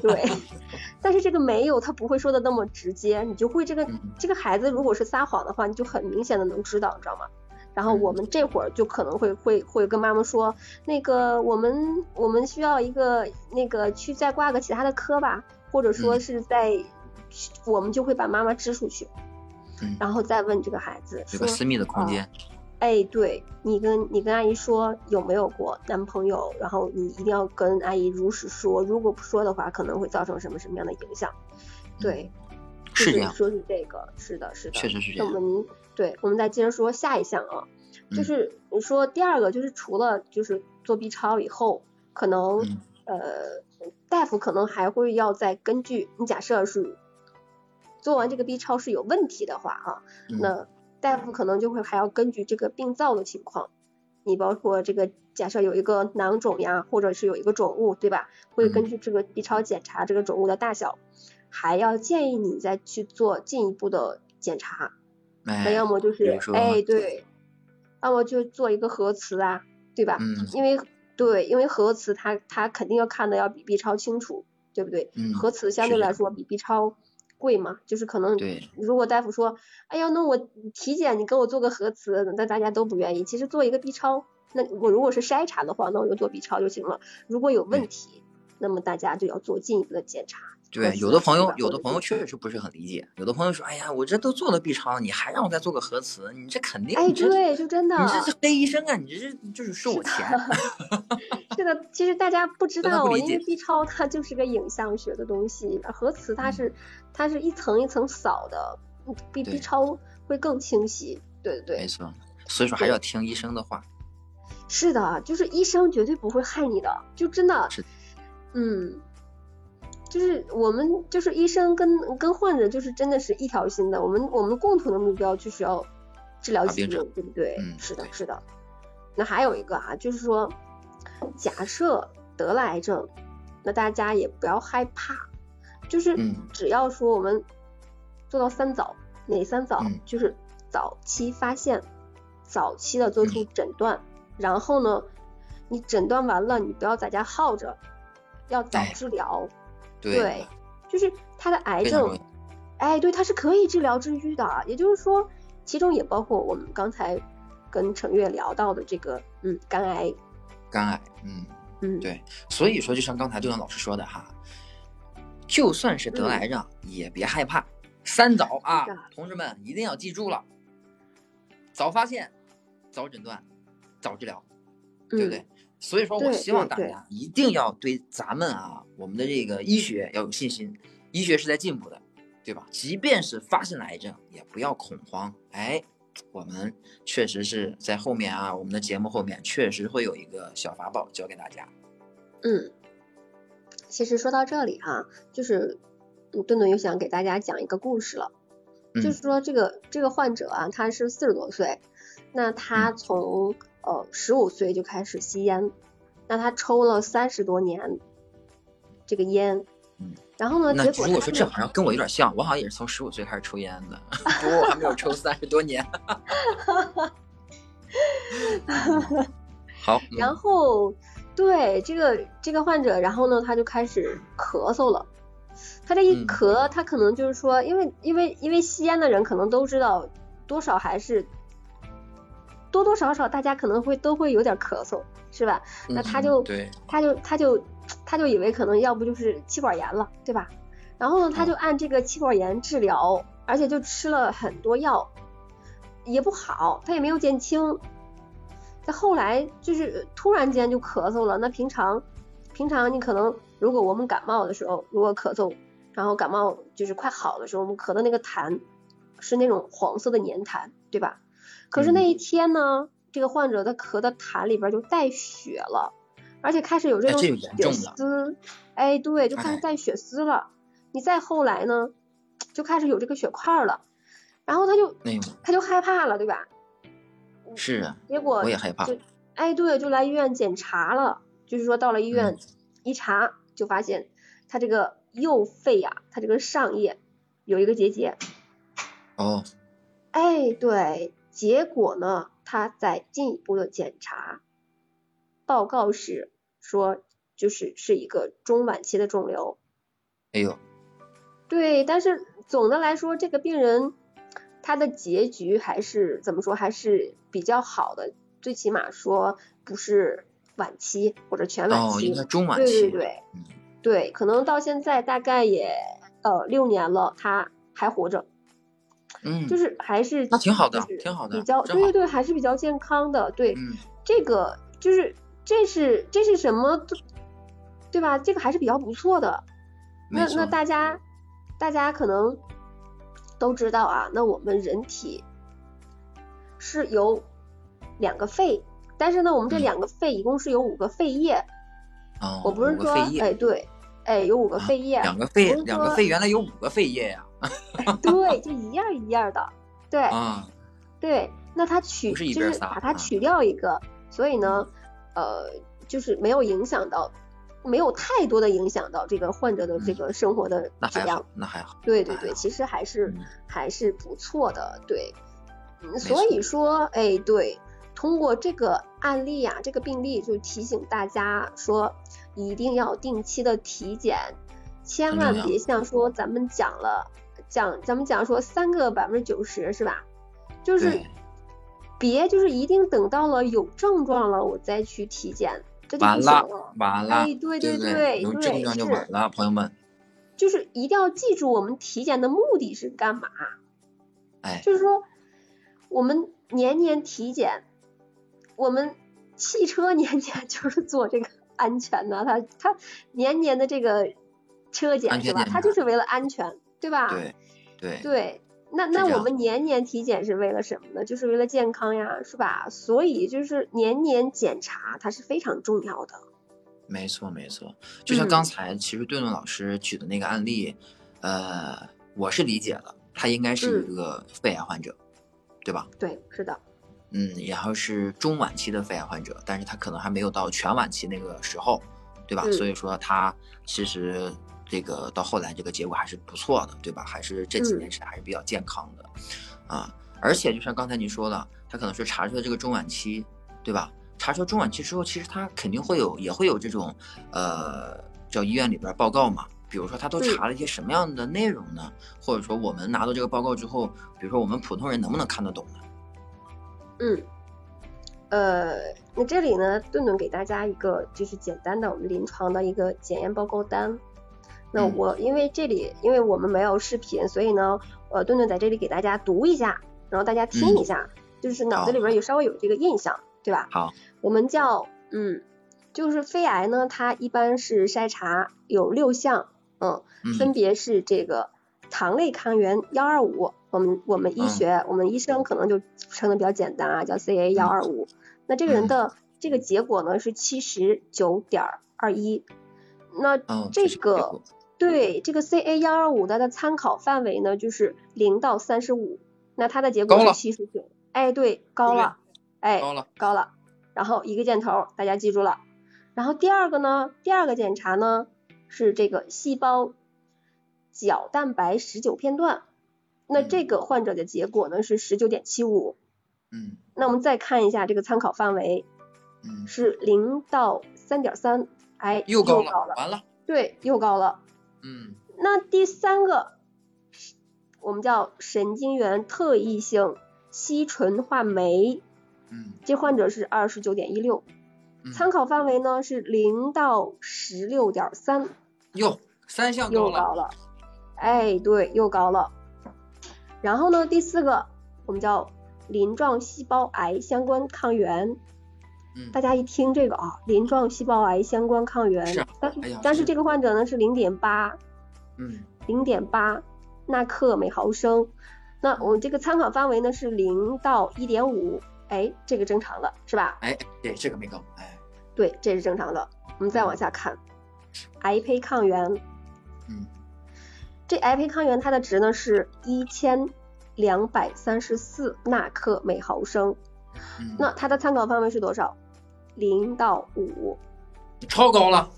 对，但是这个没有，他不会说的那么直接，你就会这个这个孩子如果是撒谎的话，你就很明显的能知道，你知道吗？然后我们这会儿就可能会会会跟妈妈说，那个我们我们需要一个那个去再挂个其他的科吧，或者说是在，我们就会把妈妈支出去，然后再问这个孩子，有个私密的空间。哎，对你跟你跟阿姨说有没有过男朋友，然后你一定要跟阿姨如实说，如果不说的话，可能会造成什么什么样的影响？对，是这样。说是这个，是的，是的，确实是这样。我们对，我们再接着说下一项啊，就是你说第二个，就是除了就是做 B 超以后，可能呃大夫可能还会要再根据你假设是做完这个 B 超是有问题的话啊，那。大夫可能就会还要根据这个病灶的情况，你包括这个假设有一个囊肿呀，或者是有一个肿物，对吧？会根据这个 B 超检查这个肿物的大小，还要建议你再去做进一步的检查。那要么就是哎对，要么就做一个核磁啊，对吧？嗯。因为对，因为核磁它它肯定要看的要比 B 超清楚，对不对？嗯。核磁相对来说比 B 超。贵嘛，就是可能，如果大夫说，哎呀，那我体检你给我做个核磁，那大家都不愿意。其实做一个 B 超，那我如果是筛查的话，那我就做 B 超就行了。如果有问题，那么大家就要做进一步的检查。对，有的朋友，有的朋友确实不是很理解。有的朋友说，哎呀，我这都做了 B 超，你还让我再做个核磁，你这肯定，哎，对，就真的，你这是黑医生啊，你这是就是收我钱。是的，其实大家不知道，因为 B 超它就是个影像学的东西，核磁它是它是一层一层扫的，比 B 超会更清晰。对对对，没错。所以说还要听医生的话。是的，就是医生绝对不会害你的，就真的。是。嗯。就是我们就是医生跟跟患者就是真的是一条心的，我们我们共同的目标就是要治疗疾病，对不对？嗯，是的，是的。那还有一个啊，就是说，假设得了癌症，那大家也不要害怕，就是只要说我们做到三早，哪三早？就是早期发现，早期的做出诊断，然后呢，你诊断完了，你不要在家耗着，要早治疗。对，就是他的癌症，哎，对，他是可以治疗治愈的，也就是说，其中也包括我们刚才跟程月聊到的这个，嗯，肝癌，肝癌，嗯嗯，对，所以说就像刚才队长老师说的哈，就算是得癌症也别害怕，三早啊，同志们一定要记住了，早发现，早诊断，早治疗，对不对？所以说我希望大家一定要对咱们啊，我们的这个医学要有信心，医学是在进步的，对吧？即便是发现了癌症，也不要恐慌。哎，我们确实是在后面啊，我们的节目后面确实会有一个小法宝教给大家。嗯，其实说到这里哈，就是顿顿又想给大家讲一个故事了，就是说这个这个患者啊，他是四十多岁，那他从。呃，十五岁就开始吸烟，那他抽了三十多年这个烟，嗯，然后呢？那如果说这好像跟我有点像，我好像也是从十五岁开始抽烟的，不过我还没有抽三十多年。好，然后对这个这个患者，然后呢，他就开始咳嗽了。他这一咳，他可能就是说，因为因为因为吸烟的人可能都知道，多少还是。多多少少大家可能会都会有点咳嗽，是吧？那他就他就他就他就以为可能要不就是气管炎了，对吧？然后呢，他就按这个气管炎治疗，而且就吃了很多药，也不好，他也没有减轻。再后来就是突然间就咳嗽了。那平常平常你可能如果我们感冒的时候，如果咳嗽，然后感冒就是快好的时候，我们咳的那个痰是那种黄色的粘痰，对吧？可是那一天呢，这个患者的咳的痰里边就带血了，而且开始有这种血丝，哎，对，就开始带血丝了。你再后来呢，就开始有这个血块了，然后他就他就害怕了，对吧？是啊。结果我也害怕。哎，对，就来医院检查了，就是说到了医院一查，就发现他这个右肺呀，他这个上叶有一个结节。哦。哎，对，结果呢，他在进一步的检查，报告是说，就是是一个中晚期的肿瘤。哎呦。对，但是总的来说，这个病人他的结局还是怎么说，还是比较好的，最起码说不是晚期或者全晚期。哦，应该中晚期。对对对，对，可能到现在大概也呃六年了，他还活着。嗯，就是还是那挺好的，挺好的，比较对对对，还是比较健康的。对，嗯，这个就是这是这是什么？对吧？这个还是比较不错的。那那大家大家可能都知道啊，那我们人体是有两个肺，但是呢，我们这两个肺一共是有五个肺叶。哦，我不是说哎对，哎有五个肺叶，两个肺两个肺原来有五个肺叶呀。对，就一样一样的，对，啊，对，那它取就是把它取掉一个，所以呢，呃，就是没有影响到，没有太多的影响到这个患者的这个生活的质量，那还好，对对对，其实还是还是不错的，对，所以说，哎，对，通过这个案例呀，这个病例就提醒大家说，一定要定期的体检，千万别像说咱们讲了。讲咱们讲说三个百分之九十是吧？就是别就是一定等到了有症状了我再去体检，这就不行了。完了，哎，对对对，有症状就晚了，朋友们。就是一定要记住我们体检的目的是干嘛？哎，就是说我们年年体检，我们汽车 年年就是做这个安全的，它它年年的这个车检是吧？它就是为了安全。对吧？对，对，对，那那我们年年体检是为了什么呢？就是为了健康呀，是吧？所以就是年年检查，它是非常重要的。没错，没错。就像刚才其实顿顿老师举的那个案例，呃，我是理解了，他应该是一个肺癌患者，对吧？对，是的。嗯，然后是中晚期的肺癌患者，但是他可能还没有到全晚期那个时候，对吧？所以说他其实。这个到后来这个结果还是不错的，对吧？还是这几年是还是比较健康的，啊，而且就像刚才您说的，他可能是查出了这个中晚期，对吧？查出中晚期之后，其实他肯定会有，也会有这种，呃，叫医院里边报告嘛。比如说他都查了一些什么样的内容呢？或者说我们拿到这个报告之后，比如说我们普通人能不能看得懂呢？嗯，呃，那这里呢，顿顿给大家一个就是简单的我们临床的一个检验报告单。那我因为这里，因为我们没有视频，所以呢，呃，顿顿在这里给大家读一下，然后大家听一下，就是脑子里边有稍微有这个印象，对吧？好，我们叫，嗯，就是肺癌呢，它一般是筛查有六项，嗯，分别是这个糖类抗原幺二五，我们我们医学，我们医生可能就称的比较简单啊，叫 CA 幺二五。那这个人的这个结果呢是七十九点二一，那这个。对这个 CA 幺二五它的参考范围呢，就是零到三十五，那它的结果是七十九，哎，对，高了，哎，高了，高了。然后一个箭头，大家记住了。然后第二个呢，第二个检查呢是这个细胞角蛋白十九片段，那这个患者的结果呢是十九点七五，嗯，那我们再看一下这个参考范围，嗯，是零到三点三，哎，又高了，完了，对，又高了。嗯，那第三个，我们叫神经元特异性烯醇化酶，嗯，这患者是二十九点一六，参考范围呢是零到十六点三，哟，三项又高了，哎，对，又高了。然后呢，第四个我们叫鳞状细胞癌相关抗原。大家一听这个啊，鳞状细胞癌相关抗原，但是但是这个患者呢是零点八，嗯，零点八纳克每毫升，那我这个参考范围呢是零到一点五，哎，这个正常的是吧？哎，对，这个没高，哎，对，这是正常的。我们再往下看，癌胚抗原，嗯，这癌胚抗原它的值呢是一千两百三十四纳克每毫升，那它的参考范围是多少？零到五，超高了，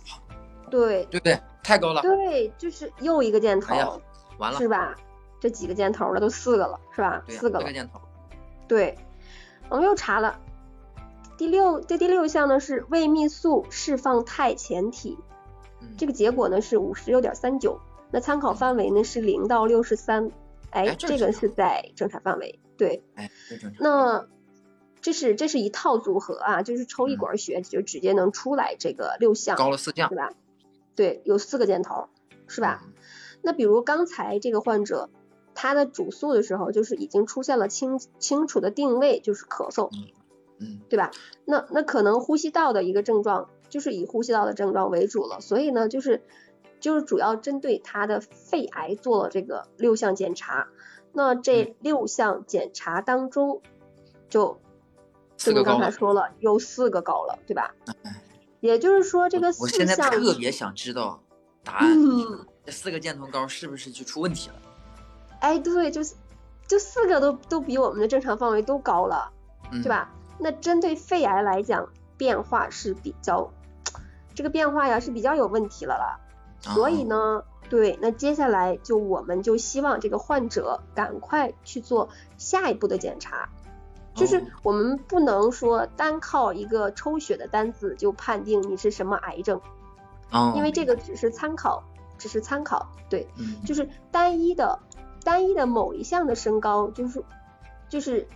对。对对？太高了，对，就是又一个箭头，哎呀完了，是吧？这几个箭头了，都四个了，是吧？对四个了。这个。箭头，对，我们又查了，第六这第六项呢是胃泌素释放肽前体，嗯，这个结果呢是五十六点三九，那参考范围呢是零到六十三，哎，哎这这个是在正常范围。对，哎，这正常。那这是这是一套组合啊，就是抽一管血就直接能出来这个六项，高了四项对，吧？对，有四个箭头，是吧？嗯？那比如刚才这个患者，他的主诉的时候，就是已经出现了清清楚的定位，就是咳嗽，嗯对吧？那那可能呼吸道的一个症状，就是以呼吸道的症状为主了，所以呢，就是就是主要针对他的肺癌做了这个六项检查。那嗯这六项检查当中，就四个高了。才说了，有四个高了，对吧哎？也就是说，这个四我现在项特别想知道答案，嗯这四个箭头高是不是就出问题了？哎，对，就是就四个都都比我们的正常范围都高了，嗯，对？吧？那针对肺癌来讲，变化是比较这个变化呀是比较有问题了啦。所以哦呢，对，那接下来就我们就希望这个患者赶快去做下一步的检查，就是哦我们不能说单靠一个抽血的单子就判定你是什么癌症，哦，因为这个只是参考，只是参考，对。嗯，就是单一的单一的某一项的升高，就是就是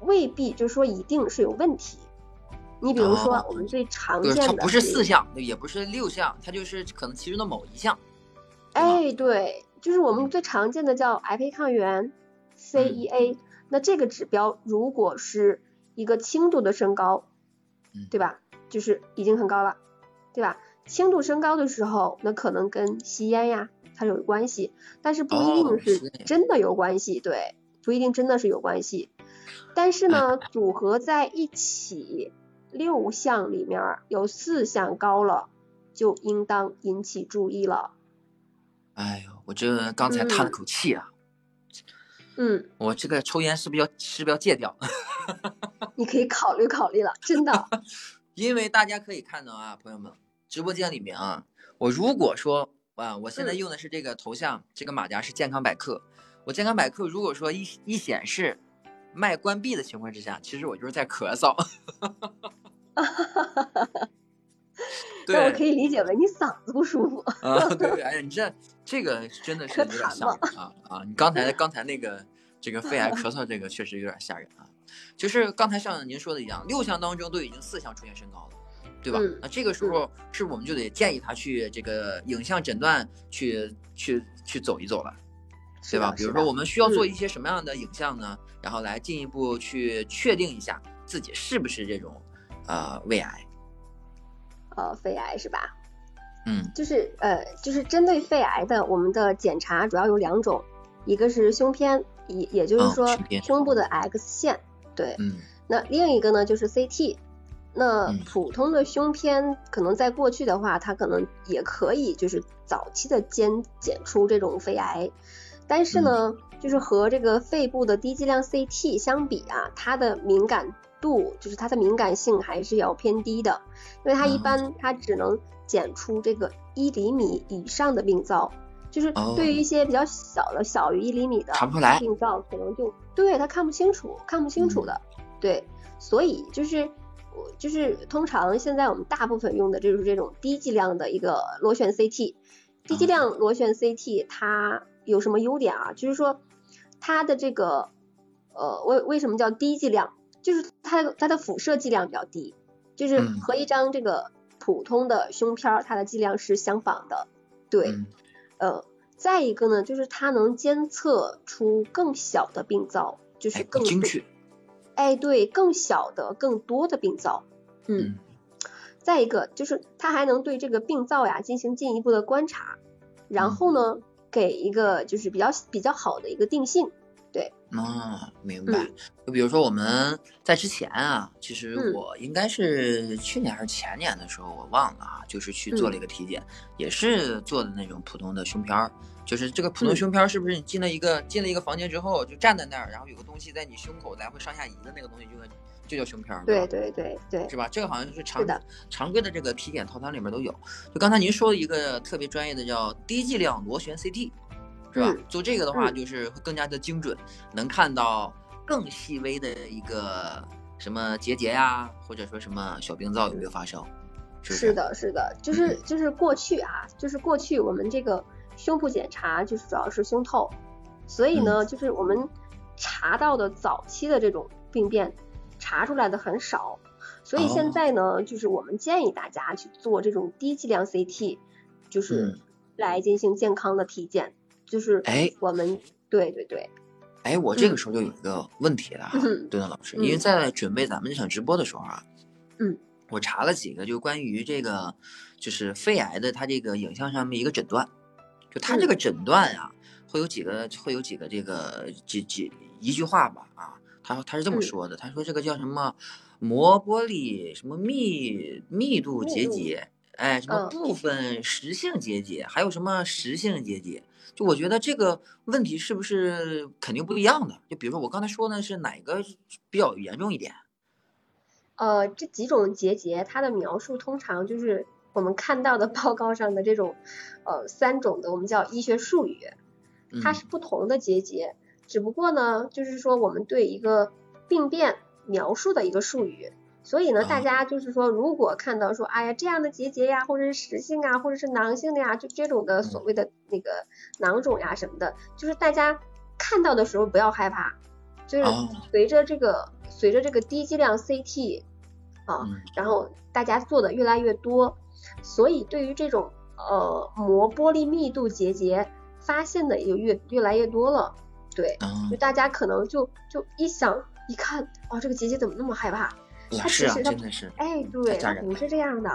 未必就是说一定是有问题。你比如说哦我们最常，见的，它不是四，项，也不是六项，它就是可能其中的某一项。哎，对，就是我们最常见的叫癌胚抗原 CEA，、那这个指标如果是一个轻度的升高嗯，对吧？就是已经很高了，对吧？轻度升高的时候，那可能跟吸烟呀它有关系，但是不一哦定是真的有关系，对，不一定真的是有关系。但是呢，组合在一起，六项里面有四项高了，就应当引起注意了。哎呦，我这刚才叹了口气啊，嗯，我这个抽烟是不是要是不是要戒掉？你可以考虑考虑了，真的。因为大家可以看到啊，朋友们，直播间里面啊，我如果说啊，我现在嗯用的是这个头像，这个马甲是健康百科，我健康百科如果说一一显示麦关闭的情况之下，其实我就是在咳嗽。对我可以理解为你嗓子不舒服。啊，对，哎呀，你这这个真的是有点咳吓人啊啊！你刚才 刚才那个这个肺癌咳嗽这个确实有点吓人啊。就是刚才像您说的一样，六项当中都已经四项出现升高了，对吧？嗯那这个时候是我们就得建议他去这个影像诊断去去去走一走了，对吧？比如说我们需要做嗯一些什么样的影像呢？然后来进一步去确定一下自己是不是这种呃胃癌。呃肺癌是吧？嗯。就是呃，就是针对肺癌的，我们的检查主要有两种，一个是胸片，也也就是哦说胸部的 X 线，对。嗯。那另一个呢就是 CT。那嗯。普通的胸片，可能在过去的话，它可能也可以就是早期的检检出这种肺癌，但是呢，就是和这个肺部的低剂量 CT 相比啊，它的敏感度就是它的敏感性还是要偏低的，因为它一。嗯般它只能检出这个一厘米以上的病灶，就是哦对于一些比较小的小于一厘米的查不出来病灶，可能就对他看不清楚，看不清楚的，对，所以就是。我就是通常现在我们大部分用的就是这种低剂量的一个螺旋 CT，低剂量螺旋 CT 它有什么优点啊？就是说它的这个呃为为什么叫低剂量？就是它它的辐射剂量比较低，就是嗯和一张这个普通的胸片儿它的剂量是相仿的，对，嗯。呃，再一个呢，就是它能监测出更小的病灶，就是哎，更精确。哎，对，更小的、更多的病灶，嗯，嗯。再一个就是它还能对这个病灶呀进行进一步的观察，然后呢，给一个就是比较比较好的一个定性，啊，明白嗯。就比如说我们在之前啊，其实嗯我应该是去年还是前年的时候，我忘了啊，就是去做嗯了一个体检，也是做的那种普通的胸片儿。就是这个普通嗯胸片儿，是不是你进了一个进了一个房间之后，就站在那儿，然后有个东西在你胸口来回上下移的那个东西，就跟就叫胸片儿，对吧？对对对，是吧？这个好像是常常规的这个体检套餐里面都有。就刚才您说的一个特别专业的叫低剂量螺旋 CT，是吧？嗯做这个的话，嗯就是会更加的精准，能看到更细微的一个什么结节呀，或者说什么小病灶有没有发生，是不是？是。的，是的，就是就是过去啊，就是过去我们这个胸部检查就是主要是胸透，所以呢，就是我们查到的早期的这种病变查出来的很少，所以哦现在呢，就是我们建议大家去做这种低剂量 CT，就是嗯来进行健康的体检，就是哎我们对对对，哎，我这个时候就有一个问题了哈，嗯。顿顿老师，嗯因为在准备咱们这场直播的时候啊，嗯，我查了几个就关于这个就是肺癌的它这个影像上面一个诊断，就它这个诊断啊，会有几个会有几个这个几几一句话吧啊，他他是这么嗯。说的，他说这个叫什么膜玻璃什么密密度结节，哎，什么嗯部分实性结节，还有什么实性结节。就我觉得这个问题是不是肯定不一样的？就比如说我刚才说的是哪个比较严重一点？呃，这几种结节，它的描述通常就是我们看到的报告上的这种，呃，三种的我们叫医学术语，它嗯是不同的结节，只不过呢，就是说我们对一个病变描述的一个术语，所以呢，大啊。家就是说，如果看到说，哎呀这样的结节呀，或者是实性啊，或者是囊性的呀，就这种的所谓的那个囊肿呀什么的，就是大家看到的时候不要害怕，就是哦随着这个随着这个低剂量 CT 啊，嗯。然后大家做的越来越多，所以对于这种呃膜玻璃密度结节发现的也越越来越多了，对，嗯就大家可能就就一想一看，哦，这个结节怎么那么害怕？它其实它真的是哎，对，它不是这样的，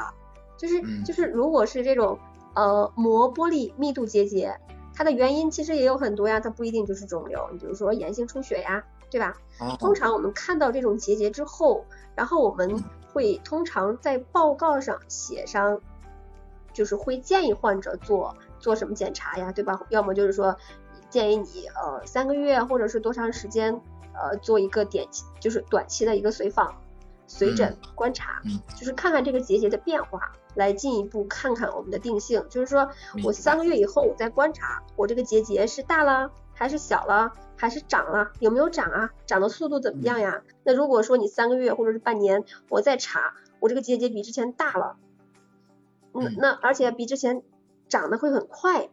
就是嗯就是如果是这种呃膜玻璃密度结节，它的原因其实也有很多呀，它不一定就是肿瘤，你比如说炎性出血呀，对吧？哦通常我们看到这种结节之后，然后我们嗯会通常在报告上写上，就是会建议患者做做什么检查呀，对吧？要么就是说建议你呃三个月或者是多长时间呃做一个点，就是短期的一个随访、随诊观察，嗯就是看看这个结节的变化，来进一步看看我们的定性。就是说我三个月以后我再观察，我这个结节是大了还是小了，还是长了，有没有长啊？长的速度怎么样呀？那如果说你三个月或者是半年，我再查，我这个结节比之前大了，那嗯那而且比之前长得会很快，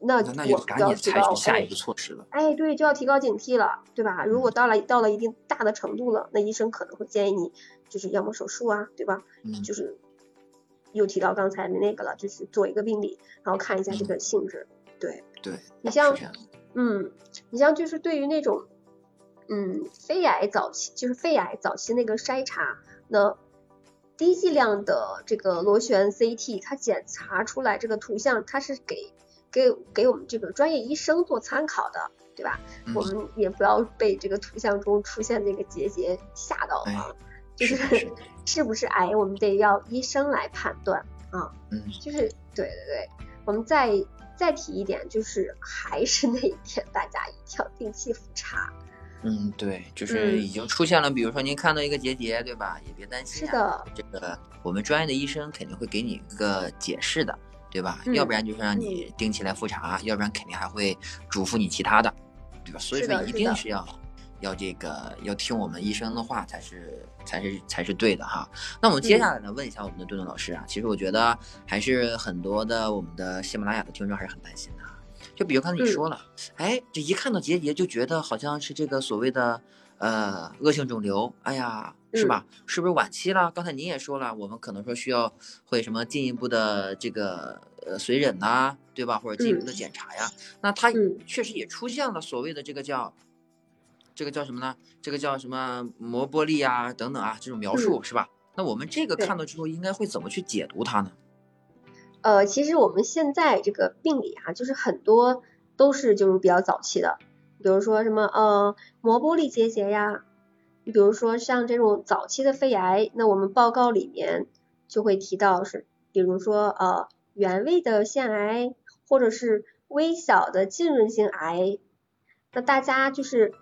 那那那就我要赶紧采取下一步措施了。哎，对，就要提高警惕了，对吧？如果嗯到了到了一定大的程度了，那医生可能会建议你，就是要么手术啊，对吧？嗯就是又提到刚才的那个了，就是做一个病理，然后看一下这嗯个性质。对对，你像嗯，你像就是对于那种，嗯，肺癌早期就是肺癌早期那个筛查，那低剂量的这个螺旋 CT，它检查出来这个图像，它是给给给我们这个专业医生做参考的，对吧？嗯我们也不要被这个图像中出现那个结节吓到哎啊，就是的是 是不是癌，我们得要医生来判断啊。嗯就是对对对，我们再再提一点，就是还是那一点，大家一定要定期复查。嗯，对，就是嗯已经出现了，比如说您看到一个结节，对吧？也别担心啊，是的，这个我们专业的医生肯定会给你一个解释的，对吧？嗯要不然就是让你定期来复查，要不然肯定还会嘱咐你其他的，对吧？所以说一定是要要这个要听我们医生的话才是才是才是对的哈。那我们接下来呢，问一下我们的顿顿老师啊，其实我觉得还是很多的我们的喜马拉雅的听众还是很担心的啊。就比如刚才你嗯说了，哎，这一看到结节就觉得好像是这个所谓的呃恶性肿瘤，哎呀，是吧？是不是晚期了？刚才您也说了，我们可能说需要会什么进一步的这个呃随诊呐、对吧？或者进一步的检查呀。那它嗯确实也出现了所谓的这个叫这个叫什么呢？这个叫什么磨玻璃啊等等啊这种描述、是吧？那我们这个看到之后应该会怎么去解读它呢？呃，其实我们现在这个病理啊，就是很多都是就是比较早期的，比如说什么呃磨玻璃结节呀，你比如说像这种早期的肺癌，那我们报告里面就会提到是，比如说呃原位的腺癌，或者是微小的浸润性癌，那大家就是，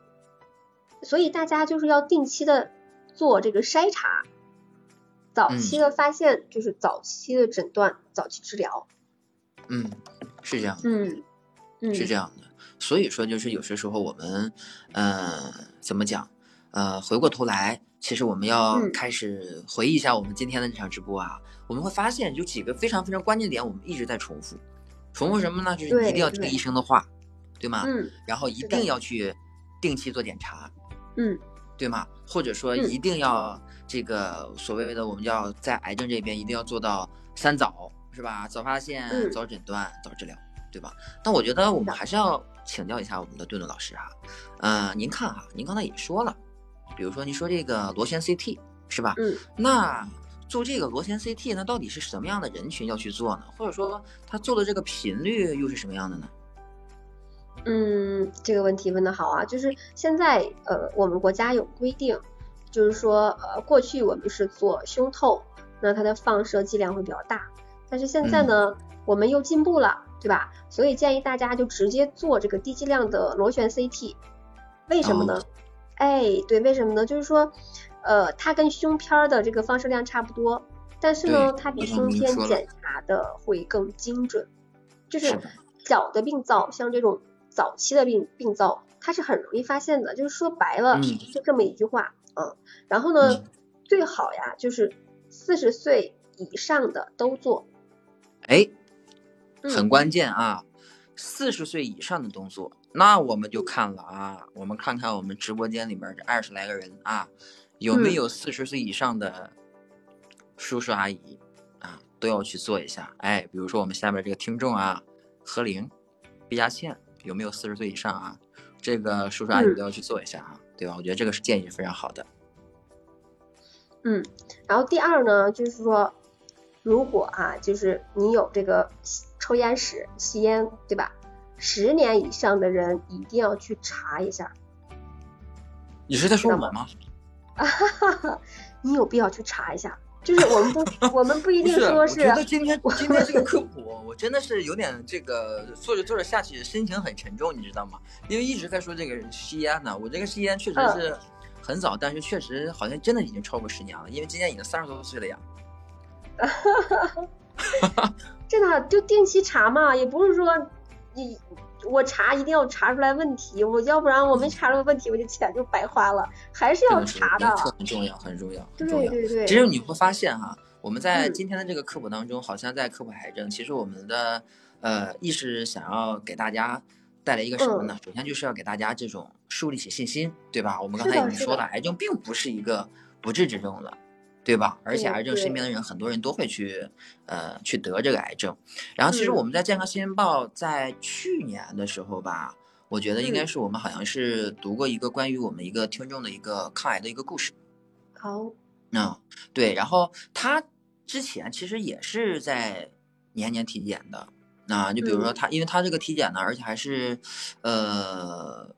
所以大家就是要定期的做这个筛查，早期的发现就是早期的诊断、早期治疗。嗯，是这样。嗯，是这样的。所以说，就是有些时候我们，呃，怎么讲？呃，回过头来，其实我们要开始回忆一下我们今天的这场直播啊，我们会发现有几个非常非常关键点，我们一直在重复。重复什么呢？就是一定要听医生的话，对吗？嗯。然后一定要去定期做检查，嗯，对吗？或者说一定要这个所谓的我们要在癌症这边一定要做到三早，是吧？早发现、早诊断、早治疗。对吧？但我觉得我们还是要请教一下我们的顿顿老师哈。呃，您看哈，您刚才也说了，比如说你说这个螺旋 CT 是吧？嗯。那做这个螺旋 CT，那到底是什么样的人群要去做呢？或者说他做的这个频率又是什么样的呢？嗯，这个问题问的好啊，就是现在呃，我们国家有规定，就是说呃，过去我们是做胸透，那它的放射剂量会比较大，但是现在呢，我们又进步了。对吧？所以建议大家就直接做这个低剂量的螺旋 CT，为什么呢？哎，对，为什么呢？就是说，呃，它跟胸片的这个放射量差不多，但是呢，它比胸片检查的会更精准。就是小的病灶，像这种早期的病病灶，它是很容易发现的。就是说白了，就这么一句话啊。然后呢，最好呀，就是四十岁以上的都做。哎。很关键啊，四十岁以上的动作，那我们就看了啊，我们看看我们直播间里面这二十来个人啊，有没有四十岁以上的叔叔阿姨啊，都要去做一下。哎，比如说我们下面这个听众啊，何玲、毕佳倩，有没有四十岁以上啊？这个叔叔阿姨都要去做一下啊，对吧？我觉得这个是建议是非常好的。嗯，然后第二呢，就是说，如果啊，就是你有这个。抽烟史、吸烟，对吧？十年以上的人一定要去查一下。你是在说我吗？啊哈哈，你有必要去查一下。就是我们不，我们不一定说是。我觉得今天今天这个科普，我真的是有点这个做着做着下去，心情很沉重，你知道吗？因为一直在说这个吸烟呢，我这个吸烟确实是很早，但是确实好像真的已经超过十年了，因为今年已经三十多岁了呀。哈哈。真的就定期查嘛，也不是说你我查一定要查出来问题，我要不然我没查出来问题，我就钱就白花了，还是要查的。很重要，很重要，很重要。对对对。其实你会发现哈，我们在今天的这个科普当中，好像在科普癌症，其实我们的呃意识想要给大家带来一个什么呢？首先就是要给大家这种树立起信心，对吧？我们刚才已经说了，癌症并不是一个不治之症了。对吧？而且癌症身边的人，很多人都会去，呃，去得这个癌症。然后，其实我们在健康新闻报在去年的时候吧，我觉得应该是我们好像是读过一个关于我们一个听众的一个抗癌的一个故事。好。嗯，对。然后他之前其实也是在年年体检的。那就比如说他，因为他这个体检呢，而且还是，呃，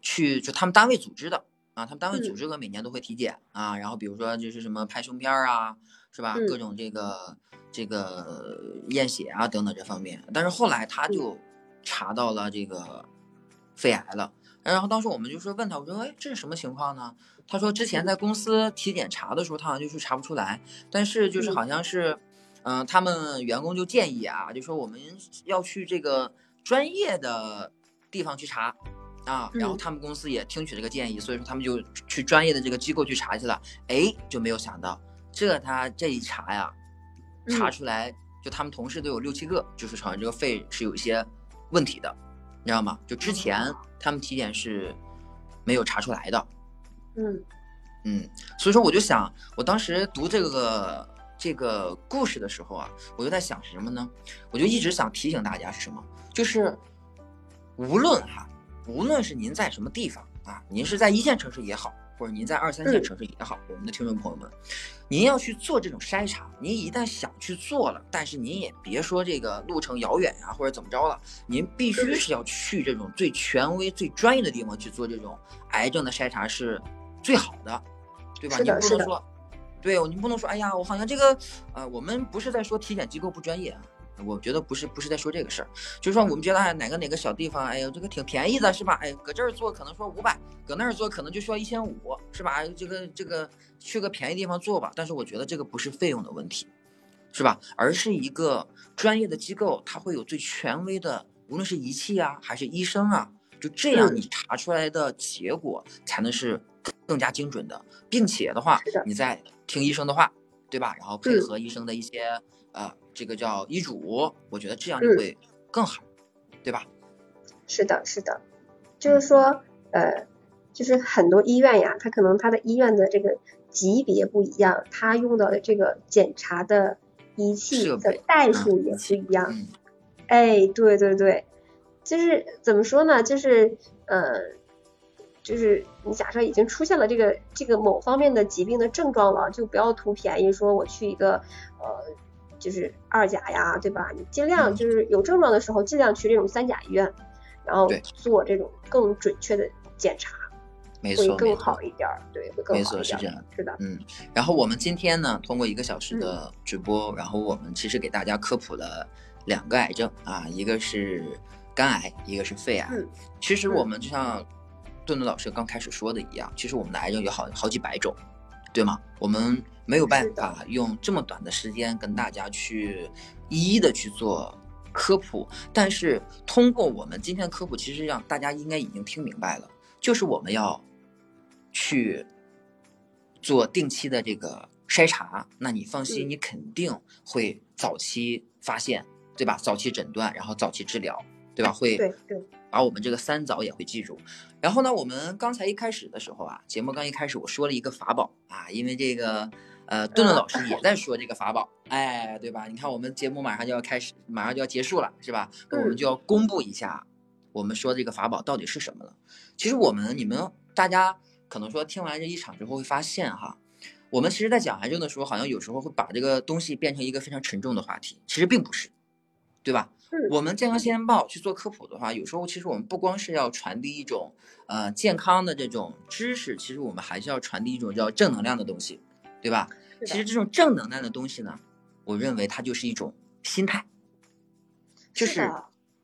去就他们单位组织的。啊，他们单位组织个每年都会体检啊，然后比如说就是什么拍胸片啊，是吧？各种这个这个验血啊等等这方面。但是后来他就查到了这个肺癌了，然后当时我们就说问他，我说哎，这是什么情况呢？他说之前在公司体检查的时候，他好像就是查不出来，但是就是好像是，嗯，他们员工就建议啊，就说我们要去这个专业的地方去查。啊，然后他们公司也听取这个建议，所以说他们就去专业的这个机构去查去了。哎，就没有想到，这他这一查呀，查出来就他们同事都有六七个，就是好像这个肺是有一些问题的，你知道吗？就之前他们体检是没有查出来的。嗯嗯，所以说我就想，我当时读这个这个故事的时候啊，我就在想什么呢？我就一直想提醒大家是什么？就是无论哈。无论是您在什么地方啊，您是在一线城市也好，或者您在二三线城市也好，我们的听众朋友们，您要去做这种筛查，您一旦想去做了，但是您也别说这个路程遥远呀，或者怎么着了，您必须是要去这种最权威、最专业的地方去做这种癌症的筛查是最好的，对吧？你不能说，对，您不能说，哎呀，我好像这个，呃，我们不是在说体检机构不专业啊，我觉得不是不是在说这个事儿，就是说我们觉得哎哪个哪个小地方，哎呀这个挺便宜的，是吧？哎，搁这儿做可能说五百，搁那儿做可能就需要一千五，是吧？这个这个去个便宜地方做吧。但是我觉得这个不是费用的问题，是吧？而是一个专业的机构，它会有最权威的，无论是仪器啊还是医生啊，就这样你查出来的结果才能是更加精准的，并且的话，你再听医生的话。对吧？然后配合医生的一些呃，这个叫医嘱，我觉得这样就会更好，对吧？是的，是的，就是说呃，就是很多医院呀，它可能它的医院的这个级别不一样，它用到的这个检查的仪器的代数也不一样。哎，对对对，就是怎么说呢？就是呃。就是你假设已经出现了这个这个某方面的疾病的症状了，就不要图便宜，说我去一个呃就是二甲呀，对吧？你尽量就是有症状的时候，尽量去这种三甲医院，然后做这种更准确的检查，没错，会更好一点，对，会更好一点，是这样，是的，嗯。然后我们今天呢，通过一个小时的直播，然后我们其实给大家科普了两个癌症啊，一个是肝癌，一个是肺癌。其实我们就像。顿顿老师刚开始说的一样，其实我们的癌症有好好几百种，对吗？我们没有办法用这么短的时间跟大家去一一的去做科普，但是通过我们今天的科普，其实让大家应该已经听明白了，就是我们要去做定期的这个筛查，那你放心，你肯定会早期发现，对吧？早期诊断，然后早期治疗，对吧？会对对。把我们这个三早也会记住，然后呢，我们刚才一开始的时候啊，节目刚一开始我说了一个法宝啊，因为这个呃，顿顿老师也在说这个法宝，哎，对吧？你看我们节目马上就要开始，马上就要结束了，是吧？那我们就要公布一下，我们说这个法宝到底是什么了。其实我们你们大家可能说听完这一场之后会发现哈，我们其实在讲癌症的时候，好像有时候会把这个东西变成一个非常沉重的话题，其实并不是，对吧？我们健康新闻报去做科普的话，有时候其实我们不光是要传递一种呃健康的这种知识，其实我们还是要传递一种叫正能量的东西，对吧？其实这种正能量的东西呢，我认为它就是一种心态，就是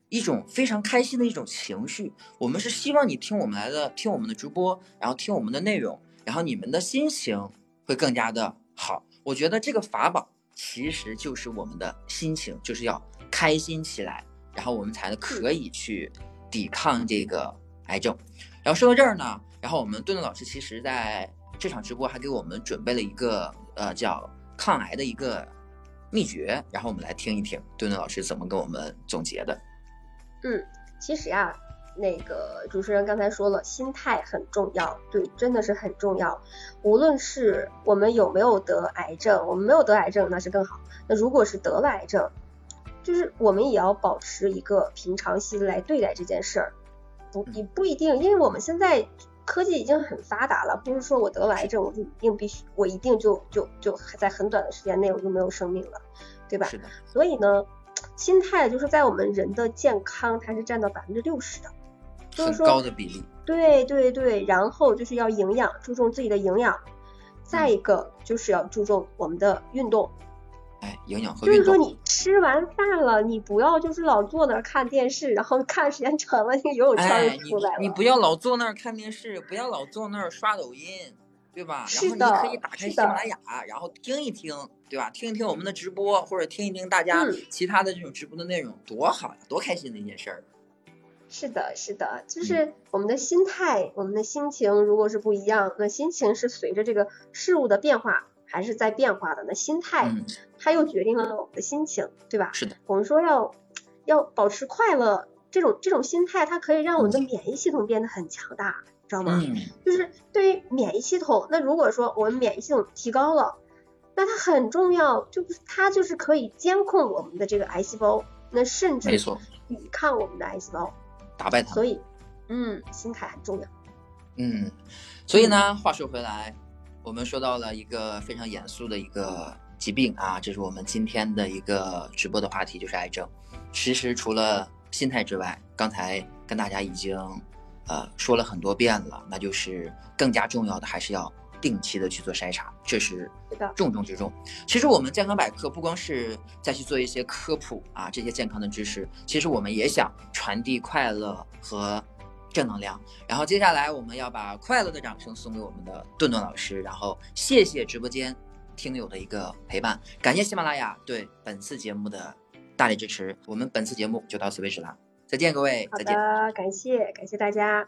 一种非常开心的一种情绪。我们是希望你听我们来的，听我们的直播，然后听我们的内容，然后你们的心情会更加的好。我觉得这个法宝其实就是我们的心情，就是要。开心起来，然后我们才可以去抵抗这个癌症。然后说到这儿呢，然后我们顿顿老师其实在这场直播还给我们准备了一个呃叫抗癌的一个秘诀，然后我们来听一听顿顿老师怎么跟我们总结的。嗯，其实呀，那个主持人刚才说了，心态很重要，对，真的是很重要。无论是我们有没有得癌症，我们没有得癌症那是更好。那如果是得了癌症，就是我们也要保持一个平常心来对待这件事儿，不，也不一定，因为我们现在科技已经很发达了，不是说我得了癌症我就一定必须，我一定就就就在很短的时间内我就没有生命了，对吧？是的。所以呢，心态就是在我们人的健康，它是占到百分之六十的，就是说高的比例。对对对，然后就是要营养，注重自己的营养，再一个就是要注重我们的运动。哎，营养和就是说，你吃完饭了，你不要就是老坐那儿看电视，然后看时间长了，那个游泳圈就出来了。你你不要老坐那儿看电视，不要老坐那儿刷抖音，对吧？是的。然后你可以打开喜马拉雅，然后听一听，对吧？听一听我们的直播，或者听一听大家其他的这种直播的内容，多好呀，多开心的一件事儿。是的，是的，就是我们的心态，我们的心情，如果是不一样，那心情是随着这个事物的变化。还是在变化的，那心态，它又决定了我们的心情，对吧？是的。我们说要要保持快乐，这种这种心态，它可以让我们的免疫系统变得很强大，知道吗？嗯。就是对于免疫系统，那如果说我们免疫系统提高了，那它很重要，就是它就是可以监控我们的这个癌细胞，那甚至没错，抵抗我们的癌细胞，打败它。所以，嗯，心态很重要。嗯，所以呢，话说回来。我们说到了一个非常严肃的一个疾病啊，这是我们今天的一个直播的话题，就是癌症。其实除了心态之外，刚才跟大家已经呃说了很多遍了，那就是更加重要的还是要定期的去做筛查，这是重中之重。其实我们健康百科不光是再去做一些科普啊，这些健康的知识，其实我们也想传递快乐和正能量。然后接下来我们要把快乐的掌声送给我们的顿顿老师，然后谢谢直播间听友的一个陪伴，感谢喜马拉雅对本次节目的大力支持。我们本次节目就到此为止了，再见各位，再见。的，感谢感谢大家。